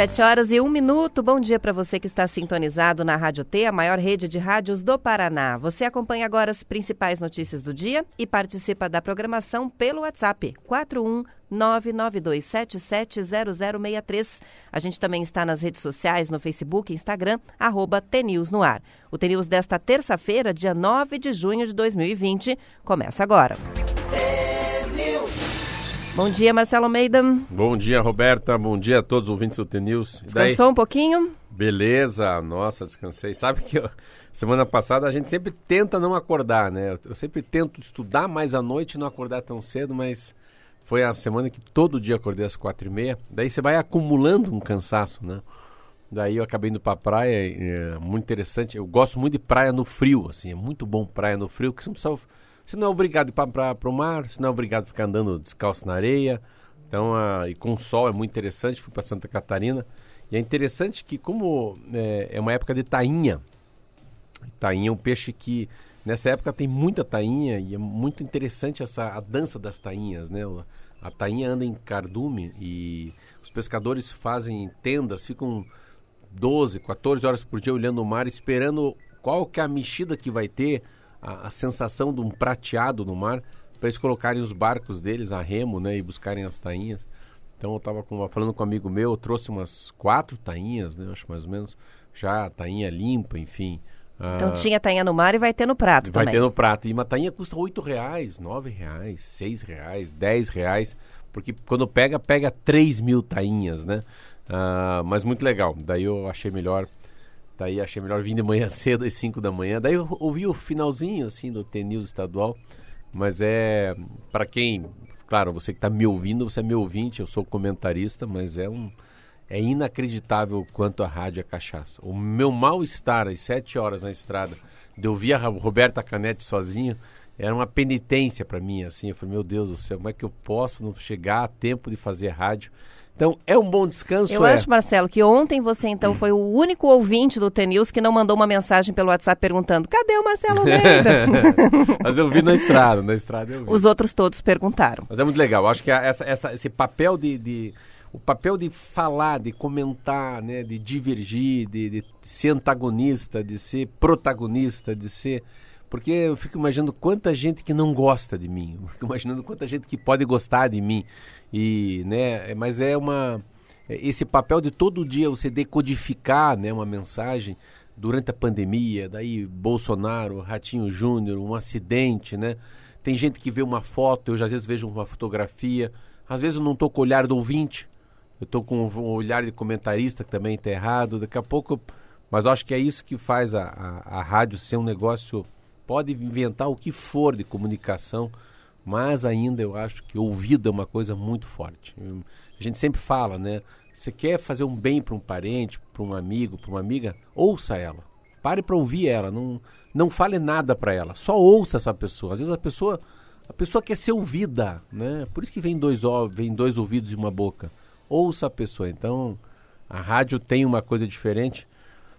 Sete horas e um minuto. Bom dia para você que está sintonizado na Rádio T, a maior rede de rádios do Paraná. Você acompanha agora as principais notícias do dia e participa da programação pelo WhatsApp 41 992770063. A gente também está nas redes sociais, no Facebook, Instagram, arroba TNews no ar. O TNews desta terça-feira, dia 9 de junho de 2020, começa agora. Bom dia, Marcelo Almeida. Bom dia, Roberta. Bom dia a todos os ouvintes do TNews. Descansou um pouquinho? Beleza, nossa, descansei. Sabe que eu, semana passada a gente sempre tenta não acordar, né? Eu, eu sempre tento estudar mais à noite e não acordar tão cedo, mas foi a semana que todo dia acordei às quatro e meia. Daí você vai acumulando um cansaço, né? Daí eu acabei indo pra praia, é muito interessante. Eu gosto muito de praia no frio, assim, é muito bom praia no frio, que você não precisa, você não é obrigado para o mar, você não é obrigado a ficar andando descalço na areia. Então, a, e com sol é muito interessante. Fui para Santa Catarina e é interessante que como é, é uma época de tainha, tainha é um peixe que Nessa época tem muita tainha e é muito interessante essa a dança das tainhas, né? A tainha anda em cardume e os pescadores fazem tendas, ficam 12, 14 horas por dia olhando o mar, esperando qual que é a mexida que vai ter, a, a sensação de um prateado no mar, para eles colocarem os barcos deles a remo, né? E buscarem as tainhas. Então eu estava falando com um amigo meu, eu trouxe umas quatro tainhas, né? Acho mais ou menos, já tainha limpa, enfim. Então ah, tinha tainha no mar e vai ter no prato vai também. ter no prato. E uma tainha custa oito reais, nove reais, seis reais, dez reais. Porque quando pega, pega três mil tainhas, né? Uh, mas muito legal. Daí eu achei melhor... Daí achei melhor vir de manhã cedo, às cinco da manhã. Daí eu ouvi o finalzinho, assim, do T-News estadual. Mas é... para quem... Claro, você que está me ouvindo, você é meu ouvinte, eu sou comentarista, mas é um é inacreditável quanto a rádio é cachaça. O meu mal-estar às sete horas na estrada, de ouvir a Roberta Canete sozinho, era uma penitência para mim, assim. Eu falei, meu Deus do céu, como é que eu posso não chegar a tempo de fazer rádio? Então, é um bom descanso. Eu é. acho, Marcelo, que ontem você, então, foi o único ouvinte do TNews que não mandou uma mensagem pelo WhatsApp perguntando: cadê o Marcelo Almeida? Mas eu vi na estrada, na estrada eu vi. Os outros todos perguntaram. Mas é muito legal. Acho que essa, essa, esse papel de, de o papel de falar, de comentar, né, de divergir, de, de, ser antagonista, de ser protagonista, de ser. Porque eu fico imaginando quanta gente que não gosta de mim, eu fico imaginando quanta gente que pode gostar de mim. E, né, mas é uma. Esse papel de todo dia você decodificar né, uma mensagem durante a pandemia, daí Bolsonaro, Ratinho Júnior, um acidente, né? Tem gente que vê uma foto, eu já às vezes vejo uma fotografia, às vezes eu não estou com o olhar do ouvinte, eu estou com um olhar de comentarista que também está errado. Daqui a pouco. Mas acho que é isso que faz a, a, a rádio ser um negócio. Pode inventar o que for de comunicação, mas ainda eu acho que ouvido é uma coisa muito forte. A gente sempre fala, né? Você quer fazer um bem para um parente, para um amigo, para uma amiga? Ouça ela. Pare para ouvir ela. Não, não fale nada para ela. Só ouça essa pessoa. Às vezes a pessoa a pessoa quer ser ouvida, né? Por isso que vem dois, vem dois ouvidos e uma boca ouça a pessoa. Então, a rádio tem uma coisa diferente,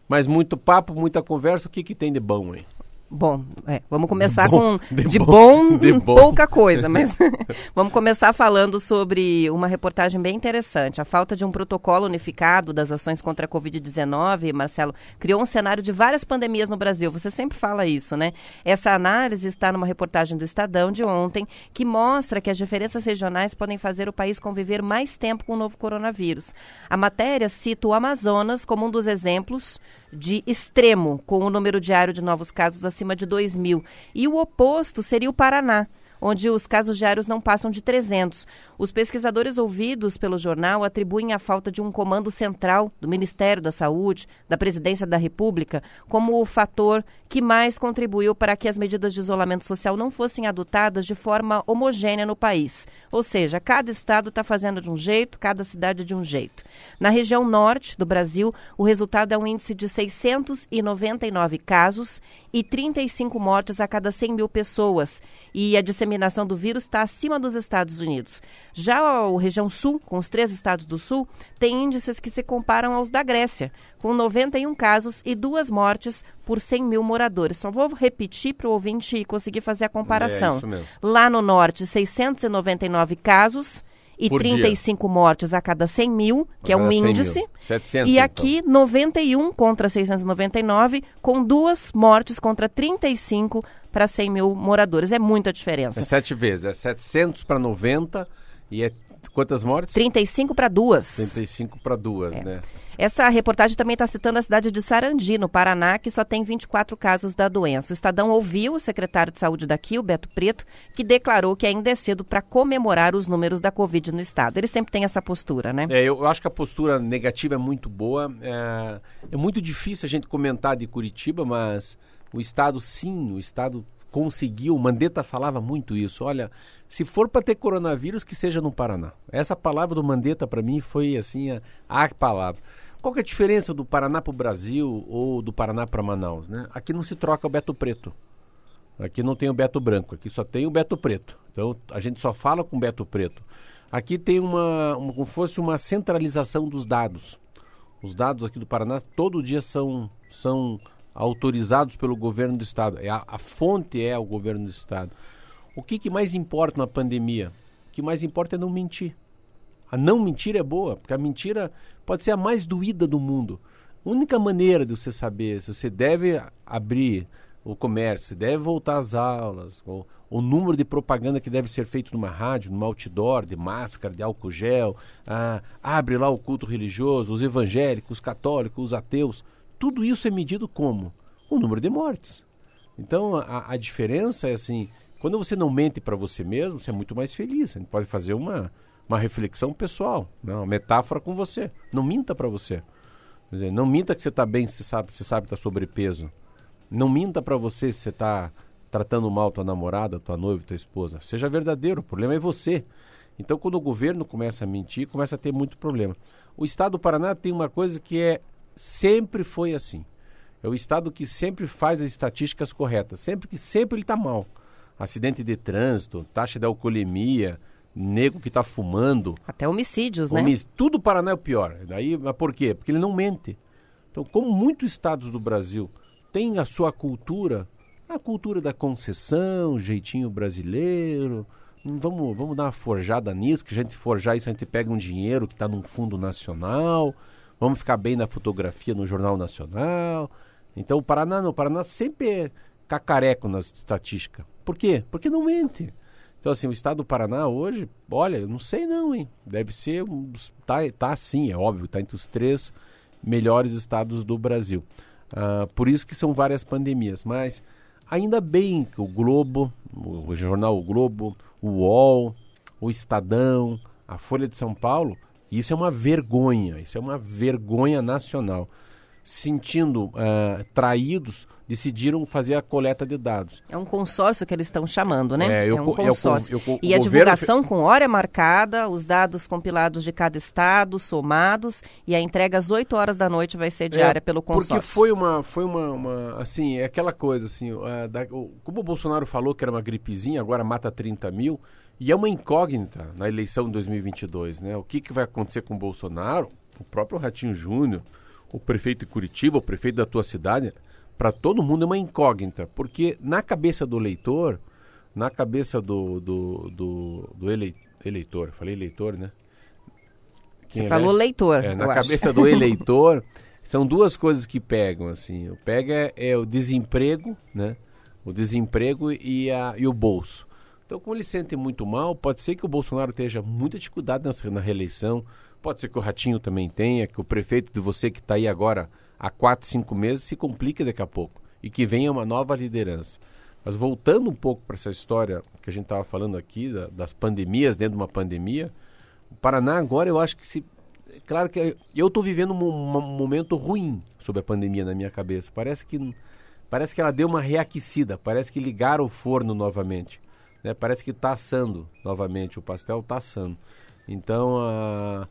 mas muito papo, muita conversa, o que, que tem de bom aí? Bom, é, vamos começar bom, com de, de bom, de bom. pouca coisa, mas vamos começar falando sobre uma reportagem bem interessante. A falta de um protocolo unificado das ações contra a Covid-19, Marcelo, criou um cenário de várias pandemias no Brasil. Você sempre fala isso, né? Essa análise está numa reportagem do Estadão de ontem, que mostra que as diferenças regionais podem fazer o país conviver mais tempo com o novo coronavírus. A matéria cita o Amazonas como um dos exemplos de extremo, com o número diário de novos casos acima de 2 mil. E o oposto seria o Paraná. onde os casos diários não passam de 300. Os pesquisadores ouvidos pelo jornal atribuem a falta de um comando central do Ministério da Saúde, da Presidência da República, como o fator que mais contribuiu para que as medidas de isolamento social não fossem adotadas de forma homogênea no país. Ou seja, cada estado está fazendo de um jeito, cada cidade de um jeito. Na região norte do Brasil, o resultado é um índice de 699 casos e 35 mortes a cada 100 mil pessoas. E a disseminação do vírus está acima dos Estados Unidos. Já a região sul, com os três estados do sul, tem índices que se comparam aos da Grécia, com 91 casos e duas mortes por 100 mil moradores. Só vou repetir para o ouvinte conseguir fazer a comparação. É Lá no norte, 699 casos e Por 35 dia. mortes a cada 100 mil, que é um índice. 700, e aqui, então. 91 contra 699, com duas mortes contra 35 para 100 mil moradores. É muita diferença. É sete vezes. É 700 para 90 e é quantas mortes? 35 para duas. 35 para duas, é. né? Essa reportagem também está citando a cidade de Sarandi, no Paraná, que só tem 24 casos da doença. O Estadão ouviu o secretário de saúde daqui, o Beto Preto, que declarou que ainda é cedo para comemorar os números da Covid no estado. Ele sempre tem essa postura, né? É, eu acho que a postura negativa é muito boa. É, é muito difícil a gente comentar de Curitiba, mas o estado, sim, o estado conseguiu. Mandetta falava muito isso. Olha, se for para ter coronavírus, que seja no Paraná. Essa palavra do Mandetta para mim foi assim a, a palavra. Qual que é a diferença do Paraná para o Brasil ou do Paraná para Manaus? Né? Aqui não se troca o Beto Preto. Aqui não tem o Beto Branco, aqui só tem o Beto Preto. Então a gente só fala com o Beto Preto. Aqui tem uma, uma como fosse uma centralização dos dados. Os dados aqui do Paraná todo dia são, são autorizados pelo governo do estado. É a, a fonte é o governo do estado. O que, que mais importa na pandemia? O que mais importa é não mentir. A não mentira é boa, porque a mentira pode ser a mais doída do mundo. A única maneira de você saber se você deve abrir o comércio, se deve voltar às aulas, ou, o número de propaganda que deve ser feito numa rádio, numa outdoor, de máscara, de álcool gel, ah, abre lá o culto religioso, os evangélicos, os católicos, os ateus. Tudo isso é medido como? O número de mortes. Então a, a diferença é assim, quando você não mente para você mesmo, você é muito mais feliz. A gente pode fazer uma, uma reflexão pessoal, né? uma metáfora com você. Não minta para você. Dizer, não minta que você está bem, se sabe, você sabe que está sobrepeso. Não minta para você se você está tratando mal tua namorada, tua noiva, tua esposa. Seja verdadeiro, o problema é você. Então, quando o governo começa a mentir, começa a ter muito problema. O estado do Paraná tem uma coisa que é sempre foi assim. É o estado que sempre faz as estatísticas corretas, sempre que sempre ele está mal. Acidente de trânsito, taxa de alcoolemia, nego que está fumando. Até homicídios, né? Tudo o Paraná é o pior. Daí, mas por quê? Porque ele não mente. Então, como muitos estados do Brasil têm a sua cultura, a cultura da concessão, jeitinho brasileiro, hum, vamos, vamos dar uma forjada nisso, que a gente forjar isso, a gente pega um dinheiro que está num fundo nacional, vamos ficar bem na fotografia no Jornal Nacional. Então, o Paraná não, o Paraná sempre é cacareco nas estatísticas. Por quê? Porque não mente. Então, assim, o estado do Paraná hoje, olha, eu não sei não, hein? Deve ser dos. Tá, tá sim, é óbvio, tá entre os três melhores estados do Brasil. Uh, por isso que são várias pandemias. Mas ainda bem que o Globo, o jornal O Globo, o UOL, o Estadão, a Folha de São Paulo, isso é uma vergonha, isso é uma vergonha nacional sentindo uh, traídos, decidiram fazer a coleta de dados. É um consórcio que eles estão chamando, né? É, eu, é um consórcio. Eu, eu, e a divulgação com hora marcada, os dados compilados de cada estado, somados, e a entrega às 8 horas da noite vai ser diária é, pelo consórcio. Porque foi uma, foi uma, uma assim, é aquela coisa, assim, uh, da, o, como o Bolsonaro falou que era uma gripezinha, agora mata 30 mil, e é uma incógnita na eleição de 2022, né? O que, que vai acontecer com o Bolsonaro? O próprio Ratinho Júnior, o prefeito de Curitiba, o prefeito da tua cidade, para todo mundo é uma incógnita, porque na cabeça do leitor, na cabeça do, do, do, do eleitor, falei eleitor, né? Quem Você é falou leitor. É, na cabeça acho. do eleitor, são duas coisas que pegam, assim. O pega é o desemprego, né? O desemprego e, a, e o bolso. Então, como ele sente muito mal, pode ser que o Bolsonaro esteja muita dificuldade na, na reeleição, Pode ser que o Ratinho também tenha, que o prefeito de você que está aí agora há quatro, cinco meses se complique daqui a pouco e que venha uma nova liderança. Mas voltando um pouco para essa história que a gente estava falando aqui, da, das pandemias, dentro de uma pandemia, o Paraná agora eu acho que se. Claro que eu estou vivendo um, um, momento ruim sobre a pandemia na minha cabeça. Parece que, parece que ela deu uma reaquecida, parece que ligaram o forno novamente. Né? Parece que está assando novamente, o pastel está assando. Então, a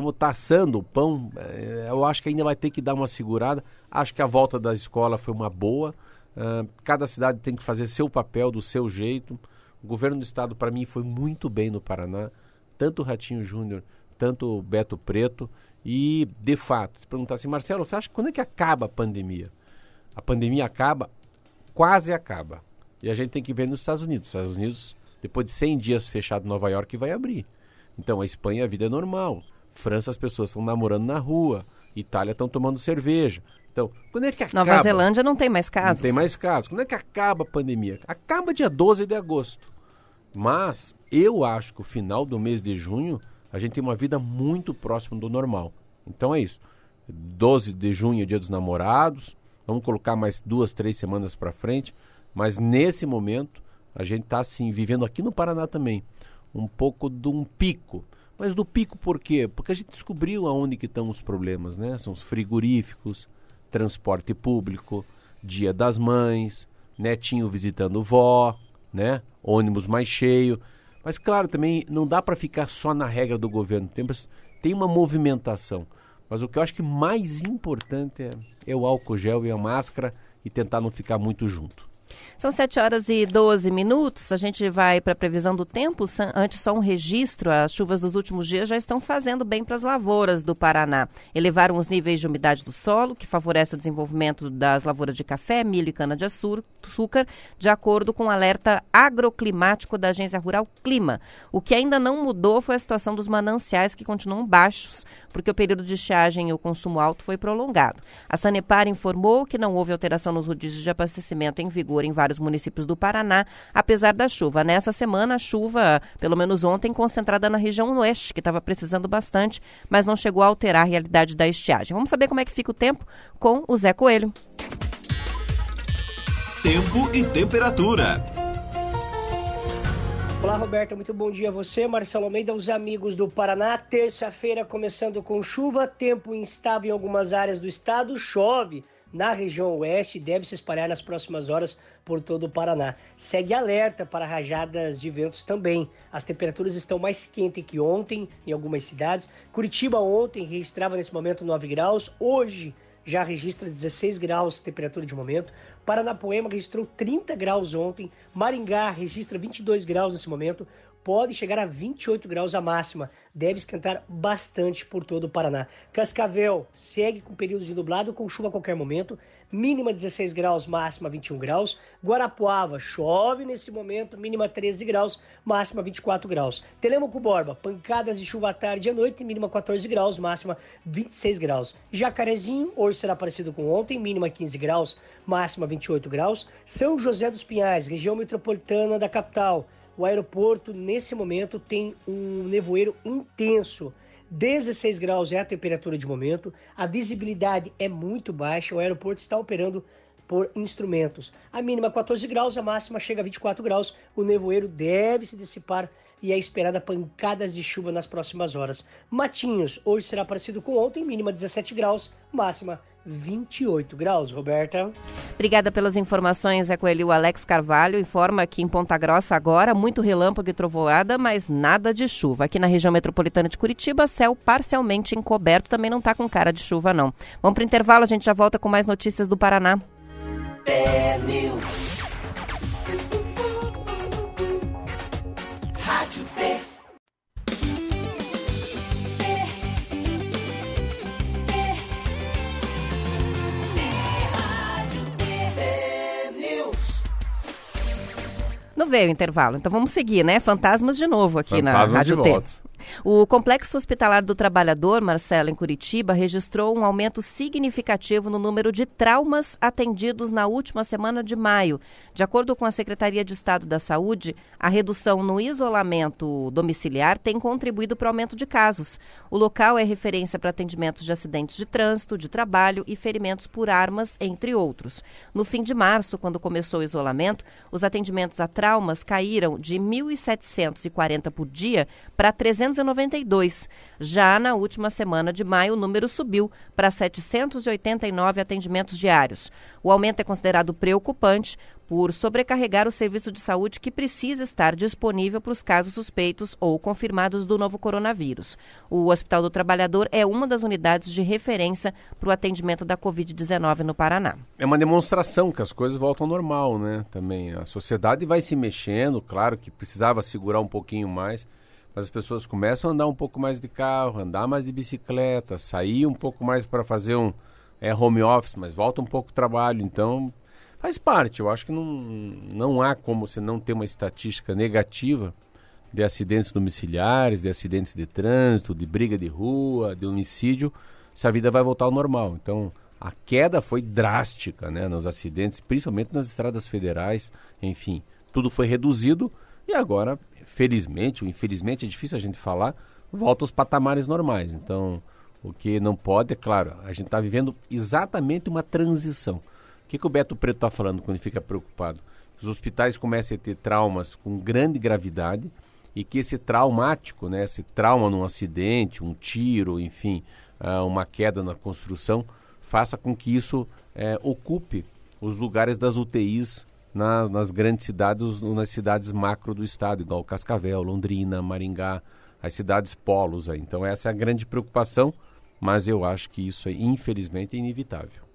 como está assando o pão, é, eu acho que ainda vai ter que dar uma segurada. Acho que a volta da escola foi uma boa. Uh, cada cidade tem que fazer seu papel, do seu jeito. O governo do estado, para mim, foi muito bem no Paraná. Tanto o Ratinho Júnior, tanto o Beto Preto. E, de fato, se perguntar assim, Marcelo, você acha que quando é que acaba a pandemia? A pandemia acaba? Quase acaba. E a gente tem que ver nos Estados Unidos. Os Estados Unidos, depois de 100 dias fechado em Nova York, vai abrir. Então, a Espanha, a vida é normal. França, as pessoas estão namorando na rua. Itália estão tomando cerveja. Então, quando é que acaba? Nova Zelândia não tem mais casos. Não tem mais casos. Quando é que acaba a pandemia? Acaba dia 12 de agosto. Mas eu acho que o final do mês de junho a gente tem uma vida muito próxima do normal. Então é isso. 12 de junho, dia dos namorados. Vamos colocar mais duas, três semanas para frente. Mas nesse momento a gente está assim vivendo aqui no Paraná também um pouco de um pico. Mas do pico por quê? Porque a gente descobriu aonde que estão os problemas, né? São os frigoríficos, transporte público, dia das mães, netinho visitando vó, né? Ônibus mais cheio. Mas claro, também não dá para ficar só na regra do governo. Tem, tem uma movimentação. Mas o que eu acho que mais importante é, é o álcool gel e a máscara e tentar não ficar muito junto. São 7 horas e 12 minutos. A gente vai para a previsão do tempo. Antes, só um registro: as chuvas dos últimos dias já estão fazendo bem para as lavouras do Paraná. Elevaram os níveis de umidade do solo, que favorece o desenvolvimento das lavouras de café, milho e cana-de-açúcar, de acordo com o alerta agroclimático da Agência Rural Clima. O que ainda não mudou foi a situação dos mananciais, que continuam baixos, porque o período de estiagem e o consumo alto foi prolongado. A Sanepar informou que não houve alteração nos rodízios de abastecimento em vigor em vários municípios do Paraná, apesar da chuva. Nessa semana, a chuva, pelo menos ontem, concentrada na região oeste, que estava precisando bastante, mas não chegou a alterar a realidade da estiagem. Vamos saber como é que fica o tempo com o Zé Coelho. Tempo e temperatura. Olá, Roberta, muito bom dia a você. Marcelo Almeida, os amigos do Paraná. Terça-feira começando com chuva, tempo instável em algumas áreas do estado, chove na região oeste deve se espalhar nas próximas horas por todo o Paraná. Segue alerta para rajadas de ventos também. As temperaturas estão mais quentes que ontem em algumas cidades. Curitiba ontem registrava nesse momento 9 graus, hoje já registra 16 graus temperatura de momento. Paranapoema registrou 30 graus ontem. Maringá registra 22 graus nesse momento pode chegar a 28 graus a máxima. Deve esquentar bastante por todo o Paraná. Cascavel segue com períodos de nublado com chuva a qualquer momento. Mínima 16 graus, máxima 21 graus. Guarapuava chove nesse momento, mínima 13 graus, máxima 24 graus. Telemaco Borba, pancadas de chuva à tarde e à noite, mínima 14 graus, máxima 26 graus. Jacarezinho, hoje será parecido com ontem, mínima 15 graus, máxima 28 graus. São José dos Pinhais, região metropolitana da capital o aeroporto, nesse momento, tem um nevoeiro intenso. 16 graus é a temperatura de momento, a visibilidade é muito baixa, o aeroporto está operando por instrumentos. A mínima 14 graus, a máxima chega a 24 graus. O nevoeiro deve se dissipar e é esperada pancadas de chuva nas próximas horas. Matinhos, hoje será parecido com ontem, mínima 17 graus, máxima 28 graus, Roberta. Obrigada pelas informações, Zé Coelho. O Alex Carvalho informa que em Ponta Grossa agora, muito relâmpago e trovoada, mas nada de chuva. Aqui na região metropolitana de Curitiba, céu parcialmente encoberto, também não está com cara de chuva, não. Vamos para o intervalo, a gente já volta com mais notícias do Paraná. É Não veio o intervalo, então vamos seguir, né? Fantasmas de novo aqui Fantasmas na Rádio T. O Complexo Hospitalar do Trabalhador, Marcelo, em Curitiba, registrou um aumento significativo no número de traumas atendidos na última semana de maio. De acordo com a Secretaria de Estado da Saúde, a redução no isolamento domiciliar tem contribuído para o aumento de casos. O local é referência para atendimentos de acidentes de trânsito, de trabalho e ferimentos por armas, entre outros. No fim de março, quando começou o isolamento, os atendimentos a traumas caíram de 1.740 por dia para 300 392. Já na última semana de maio, o número subiu para 789 atendimentos diários. O aumento é considerado preocupante por sobrecarregar o serviço de saúde que precisa estar disponível para os casos suspeitos ou confirmados do novo coronavírus. O Hospital do Trabalhador é uma das unidades de referência para o atendimento da Covid-19 no Paraná. É uma demonstração que as coisas voltam ao normal, né? Também a sociedade vai se mexendo, claro que precisava segurar um pouquinho mais mas as pessoas começam a andar um pouco mais de carro, andar mais de bicicleta, sair um pouco mais para fazer um é, home office, mas volta um pouco o trabalho. Então, faz parte. Eu acho que não, não há como você não ter uma estatística negativa de acidentes domiciliares, de acidentes de trânsito, de briga de rua, de homicídio, se a vida vai voltar ao normal. Então, a queda foi drástica né, nos acidentes, principalmente nas estradas federais, enfim, tudo foi reduzido e agora felizmente ou infelizmente, é difícil a gente falar, volta aos patamares normais. Então, o que não pode, é claro, a gente está vivendo exatamente uma transição. O que, que o Beto Preto está falando quando fica preocupado? Que os hospitais comecem a ter traumas com grande gravidade e que esse traumático, né, esse trauma num acidente, um tiro, enfim, uh, uma queda na construção, faça com que isso uh, ocupe os lugares das UTIs na, nas grandes cidades, nas cidades macro do estado, igual Cascavel, Londrina, Maringá, as cidades polos aí. Então essa é a grande preocupação, mas eu acho que isso é infelizmente é inevitável.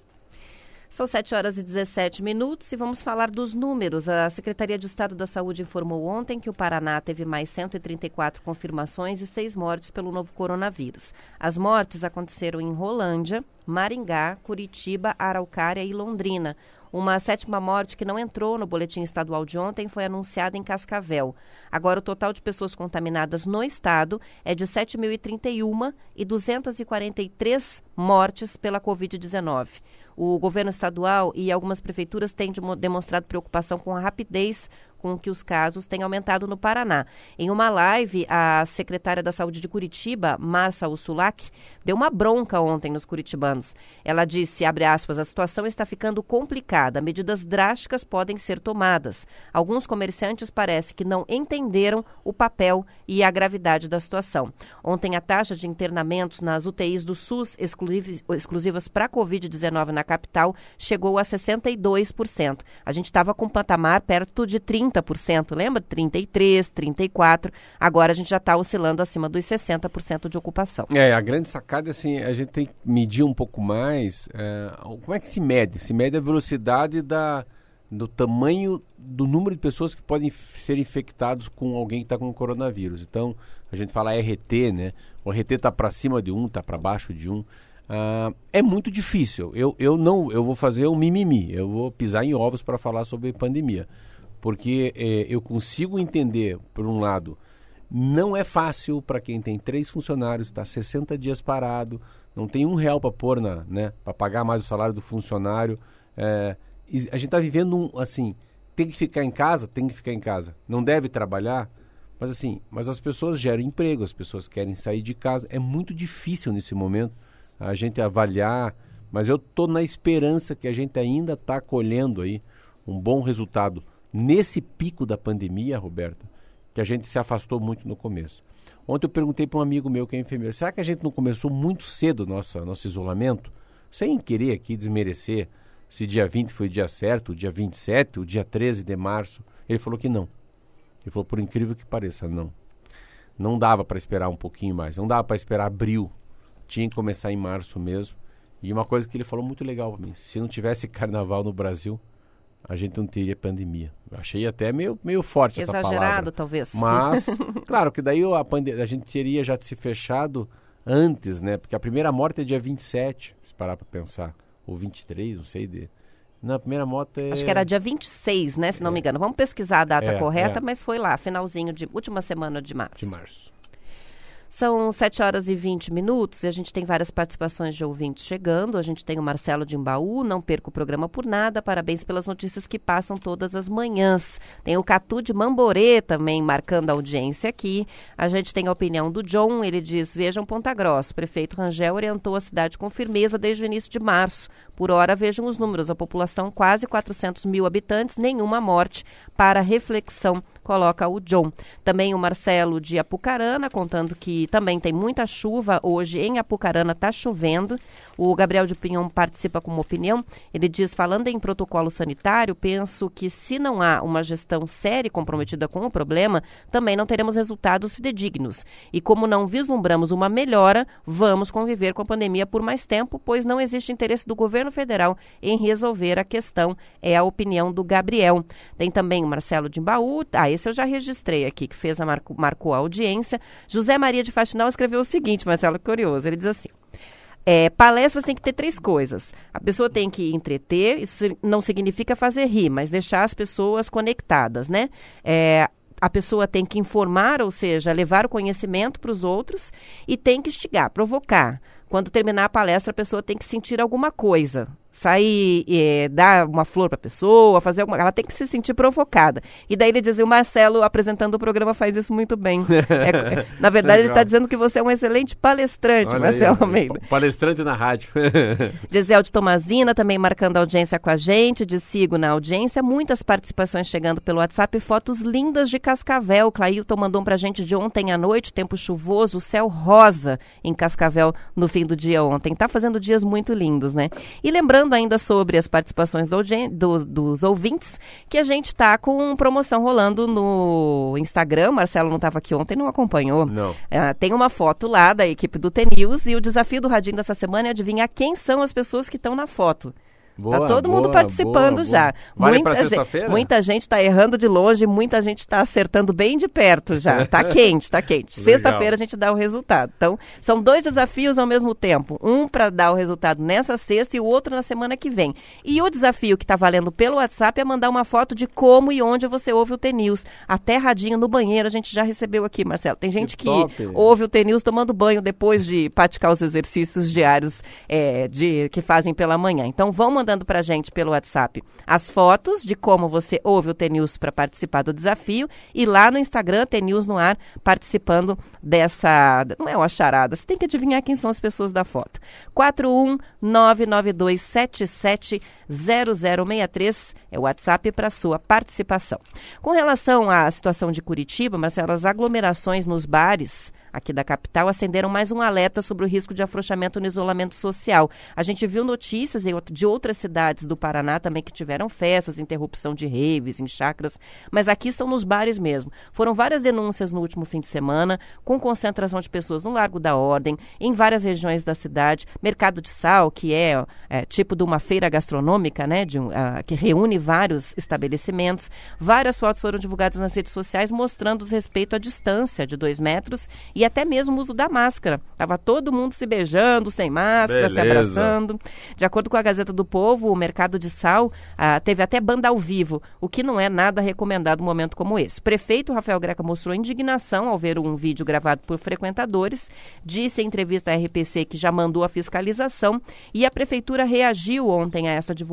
São 7 horas e 17 minutos e vamos falar dos números. A Secretaria de Estado da Saúde informou ontem que o Paraná teve mais 134 confirmações e seis mortes pelo novo coronavírus. As mortes aconteceram em Rolândia, Maringá, Curitiba, Araucária e Londrina. Uma sétima morte que não entrou no boletim estadual de ontem foi anunciada em Cascavel. Agora, o total de pessoas contaminadas no estado é de 7.031 e 243 mortes pela Covid-19. O governo estadual e algumas prefeituras têm demonstrado preocupação com a rapidez com que os casos têm aumentado no Paraná. Em uma live, a secretária da Saúde de Curitiba, Marcia Ursulac, deu uma bronca ontem nos curitibanos. Ela disse, abre aspas, a situação está ficando complicada, medidas drásticas podem ser tomadas. Alguns comerciantes parece que não entenderam o papel e a gravidade da situação. Ontem a taxa de internamentos nas UTIs do SUS exclusivas para Covid-19 na capital chegou a 62%. A gente estava com um patamar perto de 30 30%, lembra? 33, 34. Agora a gente já está oscilando acima dos 60% de ocupação. É, a grande sacada assim, a gente tem que medir um pouco mais. É, como é que se mede? Se mede a velocidade da, do tamanho do número de pessoas que podem ser infectados com alguém que está com coronavírus. Então, a gente fala RT, né? O RT está para cima de um, está para baixo de um. Uh, é muito difícil. Eu, eu não, eu vou fazer um mimimi. Eu vou pisar em ovos para falar sobre pandemia porque é, eu consigo entender, por um lado, não é fácil para quem tem três funcionários, está 60 dias parado, não tem um real para pôr na, né, para pagar mais o salário do funcionário. É, a gente está vivendo um, assim, tem que ficar em casa, tem que ficar em casa, não deve trabalhar, mas assim, mas as pessoas geram emprego, as pessoas querem sair de casa. É muito difícil nesse momento a gente avaliar, mas eu estou na esperança que a gente ainda está colhendo aí um bom resultado nesse pico da pandemia, Roberta, que a gente se afastou muito no começo. Ontem eu perguntei para um amigo meu que é enfermeiro, será que a gente não começou muito cedo nossa, nosso isolamento? Sem querer aqui desmerecer se dia 20 foi o dia certo, o dia 27, o dia 13 de março. Ele falou que não. Ele falou, por incrível que pareça, não. Não dava para esperar um pouquinho mais, não dava para esperar abril. Tinha que começar em março mesmo. E uma coisa que ele falou muito legal para mim: se não tivesse carnaval no Brasil, a gente não teria pandemia. Eu achei até meio, meio forte Exagerado, essa palavra. Exagerado, talvez. Mas, claro que daí a, a gente teria já se fechado antes, né? Porque a primeira morte é dia 27, se parar para pensar. Ou 23, não sei. De... Não, a primeira morte é... Acho que era dia 26, né? Se não é. me engano. Vamos pesquisar a data é, correta, é. mas foi lá, finalzinho de... Última semana de março. De março. São 7 horas e 20 minutos e a gente tem várias participações de ouvintes chegando. A gente tem o Marcelo de Embaú, não perca o programa por nada. Parabéns pelas notícias que passam todas as manhãs. Tem o Catu de Mamborê também marcando a audiência aqui. A gente tem a opinião do John, ele diz: Vejam Ponta Grossa. Prefeito Rangel orientou a cidade com firmeza desde o início de março. Por hora, vejam os números: a população quase 400 mil habitantes, nenhuma morte. Para reflexão, coloca o John. Também o Marcelo de Apucarana, contando que também tem muita chuva hoje em Apucarana, está chovendo. O Gabriel de Pinhão participa com uma opinião. Ele diz: falando em protocolo sanitário, penso que se não há uma gestão séria e comprometida com o problema, também não teremos resultados fidedignos. E como não vislumbramos uma melhora, vamos conviver com a pandemia por mais tempo, pois não existe interesse do governo federal em resolver a questão. É a opinião do Gabriel. Tem também o Marcelo de Embaú, ah, esse eu já registrei aqui, que fez a marco, marcou a audiência. José Maria de Faxinal escreveu o seguinte, Marcelo, curioso. Ele diz assim: é, palestras tem que ter três coisas. A pessoa tem que entreter, isso não significa fazer rir, mas deixar as pessoas conectadas, né? É, a pessoa tem que informar, ou seja, levar o conhecimento para os outros e tem que instigar, provocar. Quando terminar a palestra, a pessoa tem que sentir alguma coisa, sair, é, dar uma flor para a pessoa, fazer alguma. Ela tem que se sentir provocada. E daí ele dizia: o Marcelo, apresentando o programa, faz isso muito bem. É, é, na verdade, ele está dizendo que você é um excelente palestrante, Olha Marcelo aí, Almeida. Palestrante na rádio. Gisele de Tomazina também marcando audiência com a gente, de sigo na audiência. Muitas participações chegando pelo WhatsApp, fotos lindas de Cascavel. Clailton mandou um pra gente de ontem à noite, tempo chuvoso, céu rosa em Cascavel no fim do dia ontem. Tá fazendo dias muito lindos, né? E lembrando falando ainda sobre as participações do, do, dos ouvintes, que a gente está com promoção rolando no Instagram. Marcelo não estava aqui ontem, não acompanhou. Não. É, tem uma foto lá da equipe do T-News e o desafio do Radinho dessa semana é adivinhar quem são as pessoas que estão na foto. Boa, tá todo boa, mundo participando boa, já. Vale muita, gente, muita gente está errando de longe, muita gente está acertando bem de perto já. Tá quente, tá quente. Sexta-feira a gente dá o resultado. Então, são dois desafios ao mesmo tempo. Um para dar o resultado nessa sexta e o outro na semana que vem. E o desafio que está valendo pelo WhatsApp é mandar uma foto de como e onde você ouve o T-News. Até radinho no banheiro a gente já recebeu aqui, Marcelo. Tem gente que, que ouve o T-News tomando banho depois de praticar os exercícios diários é, de, que fazem pela manhã. Então, vão mandar mandando para a gente pelo WhatsApp as fotos de como você ouve o TNews para participar do desafio e lá no Instagram, TNews no ar, participando dessa. Não é uma charada, você tem que adivinhar quem são as pessoas da foto. 41992770063 é o WhatsApp para sua participação. Com relação à situação de Curitiba, Marcelo, as aglomerações nos bares aqui da capital acenderam mais um alerta sobre o risco de afrouxamento no isolamento social. A gente viu notícias de outras cidades do Paraná também que tiveram festas, interrupção de raves, em chacras, mas aqui são nos bares mesmo. Foram várias denúncias no último fim de semana, com concentração de pessoas no Largo da Ordem, em várias regiões da cidade. Mercado de Sal, que é, é tipo de uma feira gastronômica, né, de, uh, que reúne vários estabelecimentos. Várias fotos foram divulgadas nas redes sociais mostrando respeito à distância de dois metros e até mesmo o uso da máscara. Tava todo mundo se beijando, sem máscara, Beleza. se abraçando. De acordo com a Gazeta do Povo, o mercado de sal ah, teve até banda ao vivo, o que não é nada recomendado num momento como esse. O prefeito Rafael Greca mostrou indignação ao ver um vídeo gravado por frequentadores, disse em entrevista à RPC que já mandou a fiscalização e a prefeitura reagiu ontem a essa divulgação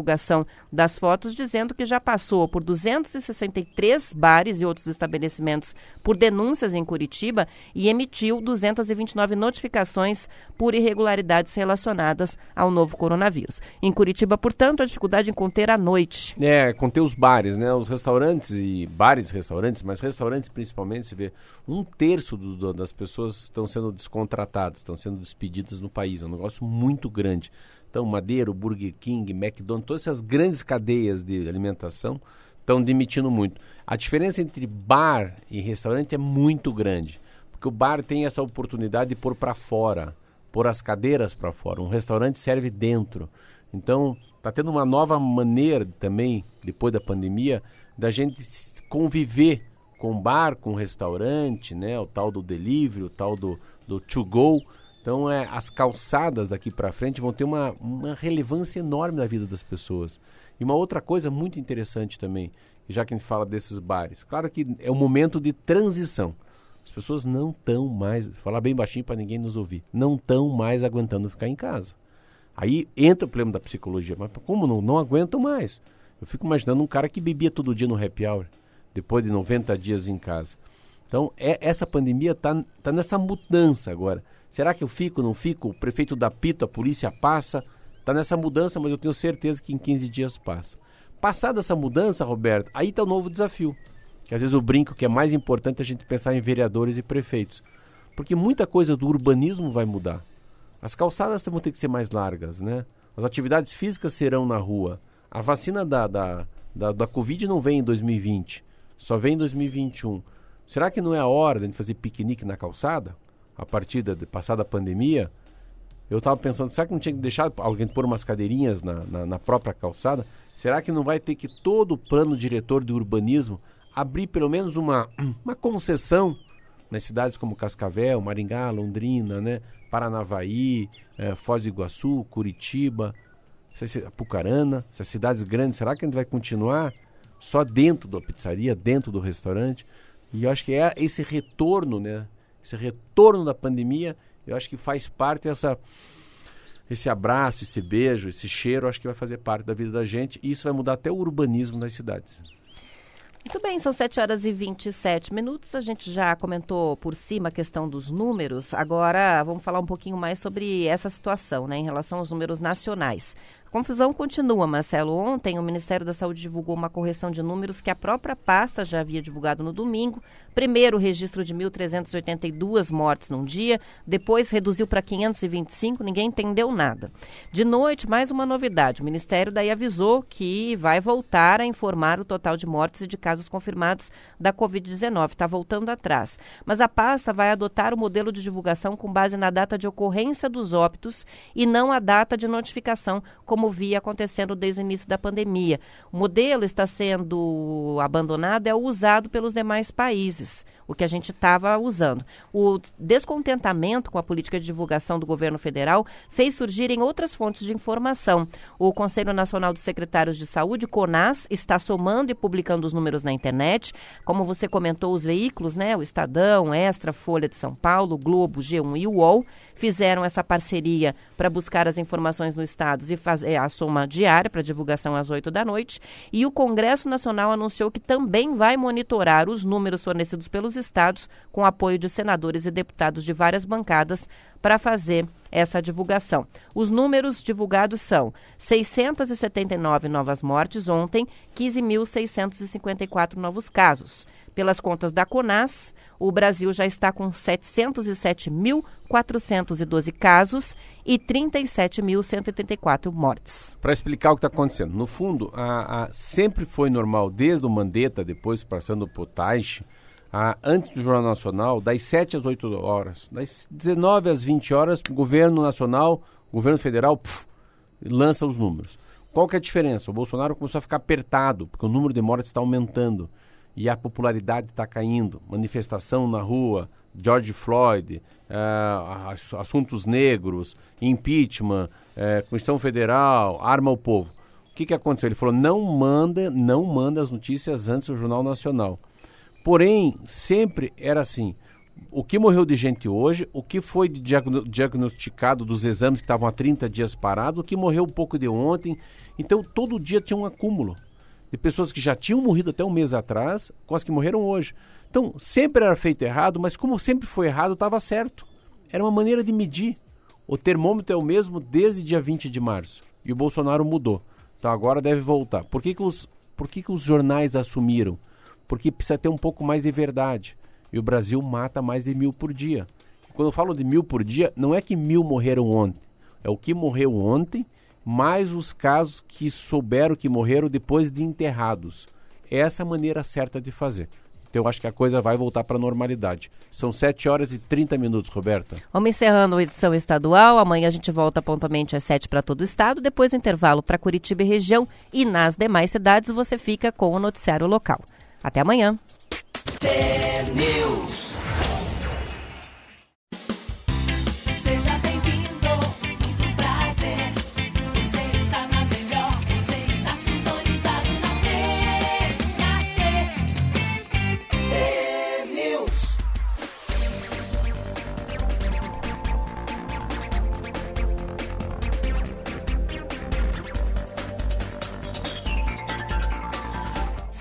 das fotos, dizendo que já passou por 263 bares e outros estabelecimentos por denúncias em Curitiba e emitiu emitiu 229 notificações por irregularidades relacionadas ao novo coronavírus. Em Curitiba, portanto, a dificuldade em conter a noite. É, conter os bares, né? Os restaurantes e bares restaurantes, mas restaurantes principalmente, se vê um terço do, das pessoas estão sendo descontratadas, estão sendo despedidas no país. É um negócio muito grande. Então, Madeiro, Burger King, McDonald's, todas essas grandes cadeias de alimentação estão demitindo muito. A diferença entre bar e restaurante é muito grande. Porque o bar tem essa oportunidade de pôr para fora, pôr as cadeiras para fora. Um restaurante serve dentro. Então, está tendo uma nova maneira também, depois da pandemia, da gente conviver com bar, com restaurante, né? O tal do delivery, o tal do, do to go. Então, é, as calçadas daqui para frente vão ter uma, uma relevância enorme na vida das pessoas. E uma outra coisa muito interessante também, já que a gente fala desses bares. Claro que é um momento de transição. As pessoas não estão mais, falar bem baixinho para ninguém nos ouvir, não estão mais aguentando ficar em casa. Aí entra o problema da psicologia, mas como não, não aguentam mais? Eu fico imaginando um cara que bebia todo dia no happy hour, depois de 90 dias em casa. Então, é, essa pandemia está tá nessa mudança agora. Será que eu fico, não fico? O prefeito dá pito, a polícia passa. Está nessa mudança, mas eu tenho certeza que em 15 dias passa. Passada essa mudança, Roberto, aí está o novo desafio. Que às vezes eu brinco que é mais importante a gente pensar em vereadores e prefeitos. Porque muita coisa do urbanismo vai mudar. As calçadas vão ter que ser mais largas, né? As atividades físicas serão na rua. A vacina da, da, da, da Covid não vem em 2020, só vem em 2021. Será que não é a hora de fazer piquenique na calçada? A partir da passada pandemia? Eu estava pensando, será que não tinha que deixar alguém pôr umas cadeirinhas na, na, na, própria calçada? Será que não vai ter que todo o plano diretor de urbanismo abrir pelo menos uma, uma concessão nas cidades como Cascavel, Maringá, Londrina, né? Paranavaí, eh, Foz do Iguaçu, Curitiba, Pucarana, essas cidades grandes, será que a gente vai continuar só dentro da pizzaria, dentro do restaurante? E eu acho que é esse retorno, né? Esse retorno da pandemia eu acho que faz parte essa esse abraço, esse beijo, esse cheiro, acho que vai fazer parte da vida da gente e isso vai mudar até o urbanismo nas cidades. Muito bem, são 7 horas e 27 minutos. A gente já comentou por cima a questão dos números. Agora vamos falar um pouquinho mais sobre essa situação, né, em relação aos números nacionais confusão continua, Marcelo. Ontem, o Ministério da Saúde divulgou uma correção de números que a própria pasta já havia divulgado no domingo. Primeiro, o registro de 1.382 mortes num dia, depois reduziu para 525, ninguém entendeu nada. De noite, mais uma novidade. O Ministério daí avisou que vai voltar a informar o total de mortes e de casos confirmados da Covid-19. Está voltando atrás. Mas a pasta vai adotar o modelo de divulgação com base na data de ocorrência dos óbitos e não a data de notificação, como como via acontecendo desde o início da pandemia. O modelo está sendo abandonado, é usado pelos demais países, o que a gente estava usando. O descontentamento com a política de divulgação do governo federal fez surgirem outras fontes de informação. O Conselho Nacional dos Secretários de Saúde, CONAS, está somando e publicando os números na internet. Como você comentou, os veículos, né, o Estadão, Extra, Folha de São Paulo, Globo, G1 e UOL, fizeram essa parceria para buscar as informações no Estado e fazer é a soma diária para divulgação às 8 da noite. E o Congresso Nacional anunciou que também vai monitorar os números fornecidos pelos estados, com apoio de senadores e deputados de várias bancadas, para fazer essa divulgação. Os números divulgados são 679 novas mortes ontem, 15.654 novos casos. Pelas contas da CONAS, o Brasil já está com 707.412 casos e 37.184 mortes. Para explicar o que está acontecendo, no fundo, a, a, sempre foi normal, desde o Mandetta, depois passando por Taish, a, antes do Jornal Nacional, das 7 às 8 horas, das 19 às 20 horas, o governo nacional, o governo federal, puf, lança os números. Qual que é a diferença? O Bolsonaro começou a ficar apertado, porque o número de mortes está aumentando e a popularidade está caindo. Manifestação na rua, George Floyd, uh, assuntos negros, impeachment, uh, Constituição Federal, arma ao povo. O que, que aconteceu? Ele falou: não manda, não manda as notícias antes do Jornal Nacional. Porém, sempre era assim. O que morreu de gente hoje, o que foi diagnosticado dos exames que estavam há 30 dias parados, o que morreu um pouco de ontem. Então, todo dia tinha um acúmulo de pessoas que já tinham morrido até um mês atrás com as que morreram hoje. Então, sempre era feito errado, mas como sempre foi errado, estava certo. Era uma maneira de medir. O termômetro é o mesmo desde dia 20 de março. E o Bolsonaro mudou. Então agora deve voltar. Por que, que, os, por que, que os jornais assumiram? Porque precisa ter um pouco mais de verdade. E o Brasil mata mais de mil por dia. Quando eu falo de mil por dia, não é que mil morreram ontem. É o que morreu ontem mais os casos que souberam que morreram depois de enterrados. Essa é a maneira certa de fazer. Então eu acho que a coisa vai voltar para a normalidade. São 7 horas e 30 minutos, Roberta. Vamos encerrando a edição estadual. Amanhã a gente volta pontualmente às 7 para todo o estado. Depois intervalo para Curitiba e região. E nas demais cidades você fica com o noticiário local. Até amanhã.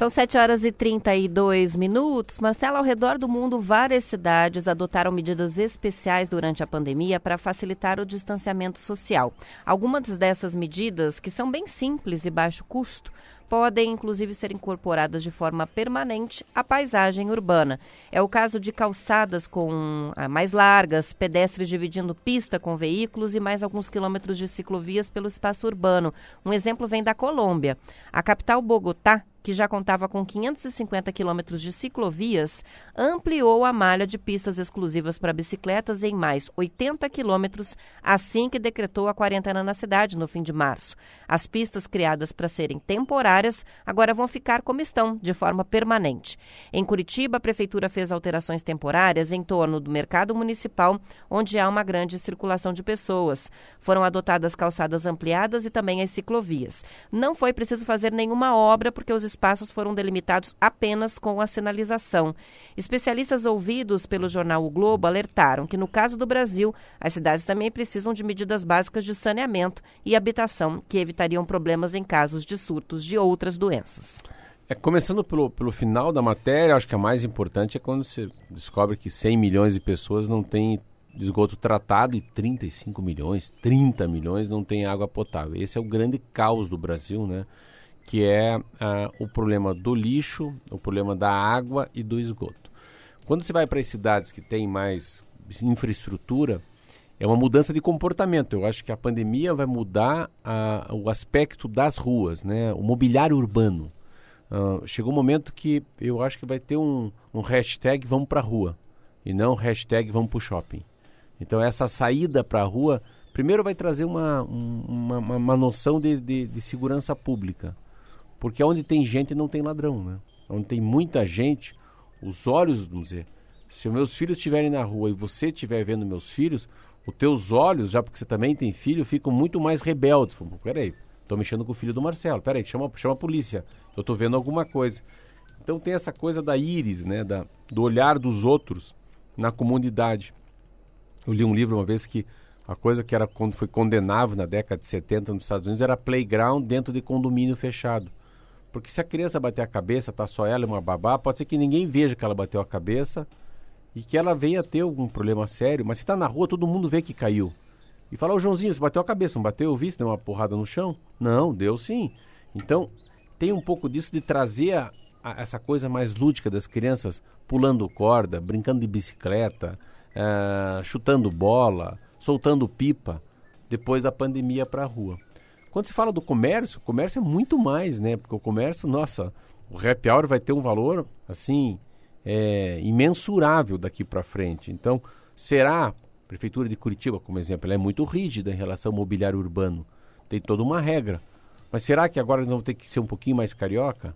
São 7 horas e 32 minutos. Marcelo, ao redor do mundo, várias cidades adotaram medidas especiais durante a pandemia para facilitar o distanciamento social. Algumas dessas medidas, que são bem simples e baixo custo, podem inclusive ser incorporadas de forma permanente à paisagem urbana. É o caso de calçadas com ah, mais largas, pedestres dividindo pista com veículos e mais alguns quilômetros de ciclovias pelo espaço urbano. Um exemplo vem da Colômbia. A capital Bogotá que já contava com 550 quilômetros de ciclovias, ampliou a malha de pistas exclusivas para bicicletas em mais 80 quilômetros assim que decretou a quarentena na cidade no fim de março. As pistas criadas para serem temporárias agora vão ficar como estão, de forma permanente. Em Curitiba, a prefeitura fez alterações temporárias em torno do mercado municipal, onde há uma grande circulação de pessoas. Foram adotadas calçadas ampliadas e também as ciclovias. Não foi preciso fazer nenhuma obra porque os espaços foram delimitados apenas com a sinalização. Especialistas ouvidos pelo jornal O Globo alertaram que, no caso do Brasil, as cidades também precisam de medidas básicas de saneamento e habitação que evitariam problemas em casos de surtos de outras doenças. É, começando pelo, pelo final da matéria, acho que a mais importante é quando você descobre que 100 milhões de pessoas não têm esgoto tratado e 35 milhões, 30 milhões não têm água potável. Esse é o grande caos do Brasil, né? Que é uh, o problema do lixo, o problema da água e do esgoto. Quando você vai para as cidades que têm mais infraestrutura, é uma mudança de comportamento. Eu acho que a pandemia vai mudar uh, o aspecto das ruas, né? o mobiliário urbano. Uh, chegou um momento que eu acho que vai ter um, um hashtag vamos para a rua e não hashtag vamos para o shopping. Então essa saída para a rua, primeiro vai trazer uma, uma, uma noção de, de, de segurança pública. Porque onde tem gente não tem ladrão, né? Onde tem muita gente, os olhos, vamos dizer, se meus filhos estiverem na rua e você estiver vendo meus filhos, os teus olhos, já porque você também tem filho, ficam muito mais rebeldes. Falo, peraí, estou mexendo com o filho do Marcelo, peraí, chama, chama a polícia, eu estou vendo alguma coisa. Então tem essa coisa da íris, né, da, do olhar dos outros na comunidade. Eu li um livro uma vez que a coisa que era quando foi condenável na década de 70 nos Estados Unidos era playground dentro de condomínio fechado. Porque se a criança bater a cabeça, tá só ela e uma babá, pode ser que ninguém veja que ela bateu a cabeça e que ela venha ter algum problema sério, mas se está na rua, todo mundo vê que caiu. E fala, ô Joãozinho, você bateu a cabeça, não bateu? Eu vi, você deu uma porrada no chão? Não, deu sim. Então, tem um pouco disso de trazer a, a, essa coisa mais lúdica das crianças pulando corda, brincando de bicicleta, uh, chutando bola, soltando pipa, depois da pandemia para a rua. Quando se fala do comércio, o comércio é muito mais, né? Porque o comércio, nossa, o happy hour vai ter um valor, assim, é, imensurável daqui para frente. Então, será, a Prefeitura de Curitiba, como exemplo, ela é muito rígida em relação ao mobiliário urbano. Tem toda uma regra. Mas será que agora nós vamos ter que ser um pouquinho mais carioca?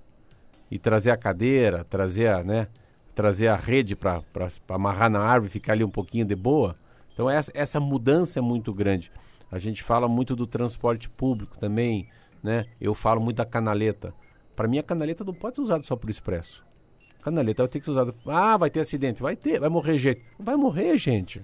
E trazer a cadeira, trazer a, né, trazer a rede para amarrar na árvore e ficar ali um pouquinho de boa? Então, essa, essa mudança é muito grande. A gente fala muito do transporte público também, né? Eu falo muito da canaleta. Para mim, a canaleta não pode ser usada só o expresso. Canaleta vai ter que ser usada. Ah, vai ter acidente. Vai ter, vai morrer gente. Vai morrer gente.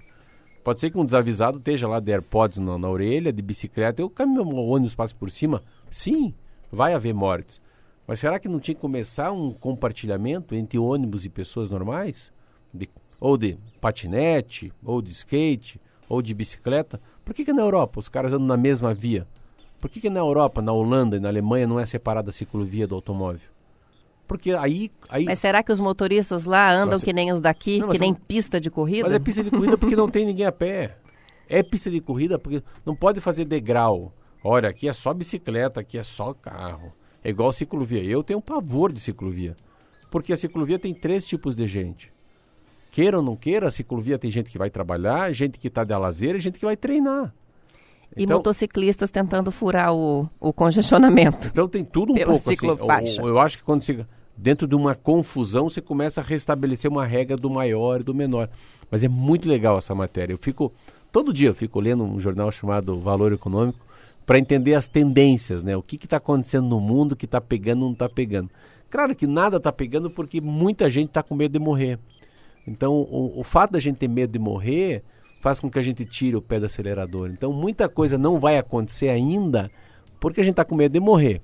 Pode ser que um desavisado esteja lá de AirPods na, na orelha, de bicicleta, e o caminhão, o ônibus passe por cima. Sim, vai haver mortes. Mas será que não tinha que começar um compartilhamento entre ônibus e pessoas normais? De, ou de patinete, ou de skate, ou de bicicleta? Por que, que na Europa os caras andam na mesma via? Por que, que na Europa, na Holanda e na Alemanha não é separada a ciclovia do automóvel? Porque aí, aí... Mas será que os motoristas lá andam Nossa, que nem os daqui, não, que nem pista de corrida? Mas é pista de corrida porque não tem ninguém a pé. É pista de corrida porque não pode fazer degrau. Olha, aqui é só bicicleta, aqui é só carro. É igual ciclovia. Eu tenho um pavor de ciclovia. Porque a ciclovia tem três tipos de gente. Queira ou não queira, a ciclovia tem gente que vai trabalhar, gente que está de lazer e gente que vai treinar. E então, motociclistas tentando furar o, o congestionamento. Então tem tudo um pouco assim. Eu, eu acho que quando se, dentro de uma confusão você começa a restabelecer uma regra do maior e do menor. Mas é muito legal essa matéria. Eu fico todo dia eu fico lendo um jornal chamado Valor Econômico para entender as tendências, né? O que está acontecendo no mundo que está pegando ou não está pegando. Claro que nada está pegando porque muita gente está com medo de morrer. Então, o, o fato da gente ter medo de morrer faz com que a gente tire o pé do acelerador. Então, muita coisa não vai acontecer ainda porque a gente está com medo de morrer.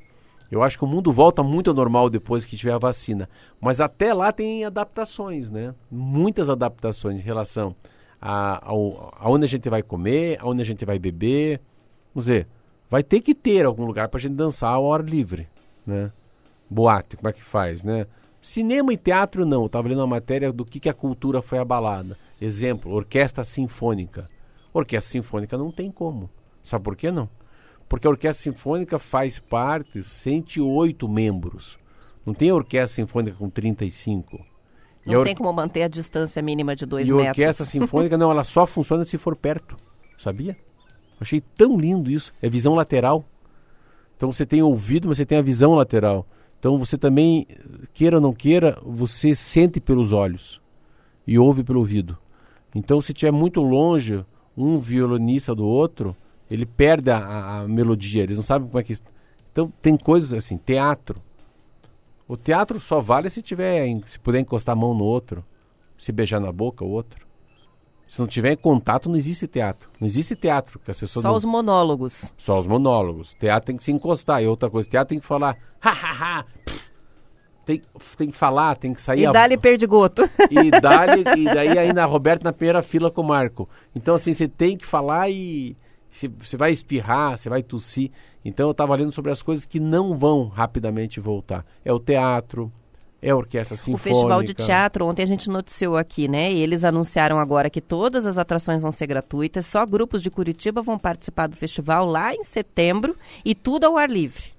Eu acho que o mundo volta muito ao normal depois que tiver a vacina. Mas até lá tem adaptações, né? Muitas adaptações em relação a, ao, aonde a gente vai comer, aonde a gente vai beber. Vamos dizer, vai ter que ter algum lugar para a gente dançar ao ar livre, né? Boate, como é que faz, né? Cinema e teatro não. Eu estava lendo uma matéria do que, que a cultura foi abalada. Exemplo, orquestra sinfônica. Orquestra sinfônica não tem como. Sabe por que não? Porque a orquestra sinfônica faz parte 108 membros. Não tem orquestra sinfônica com 35. Não tem como manter a distância mínima de dois e metros. E a orquestra sinfônica, não, ela só funciona se for perto. Sabia? Achei tão lindo isso. É visão lateral. Então você tem ouvido, mas você tem a visão lateral. Então você também, queira ou não queira, você sente pelos olhos e ouve pelo ouvido. Então se estiver muito longe um violonista do outro, ele perde a, a, melodia, eles não sabem como é que. Então tem coisas assim, teatro. O teatro só vale se tiver, se puder encostar a mão no outro, se beijar na boca o outro. Se não tiver contato, não existe teatro. Não existe teatro, que as pessoas Só não... os monólogos. Só os monólogos. Teatro tem que se encostar. E outra coisa, teatro tem que falar, ha, ha, ha. Tem, tem que falar, tem que sair. E a... dá-lhe perdigoto. E dá-lhe, e daí ainda a Roberto na primeira fila com o Marco. Então, assim, você tem que falar e você vai espirrar, você vai tossir. Então eu estava lendo sobre as coisas que não vão rapidamente voltar. É o teatro, é a orquestra sinfônica. O Festival de Teatro, ontem a gente noticiou aqui, né? E eles anunciaram agora que todas as atrações vão ser gratuitas, só grupos de Curitiba vão participar do festival lá em setembro e tudo ao ar livre.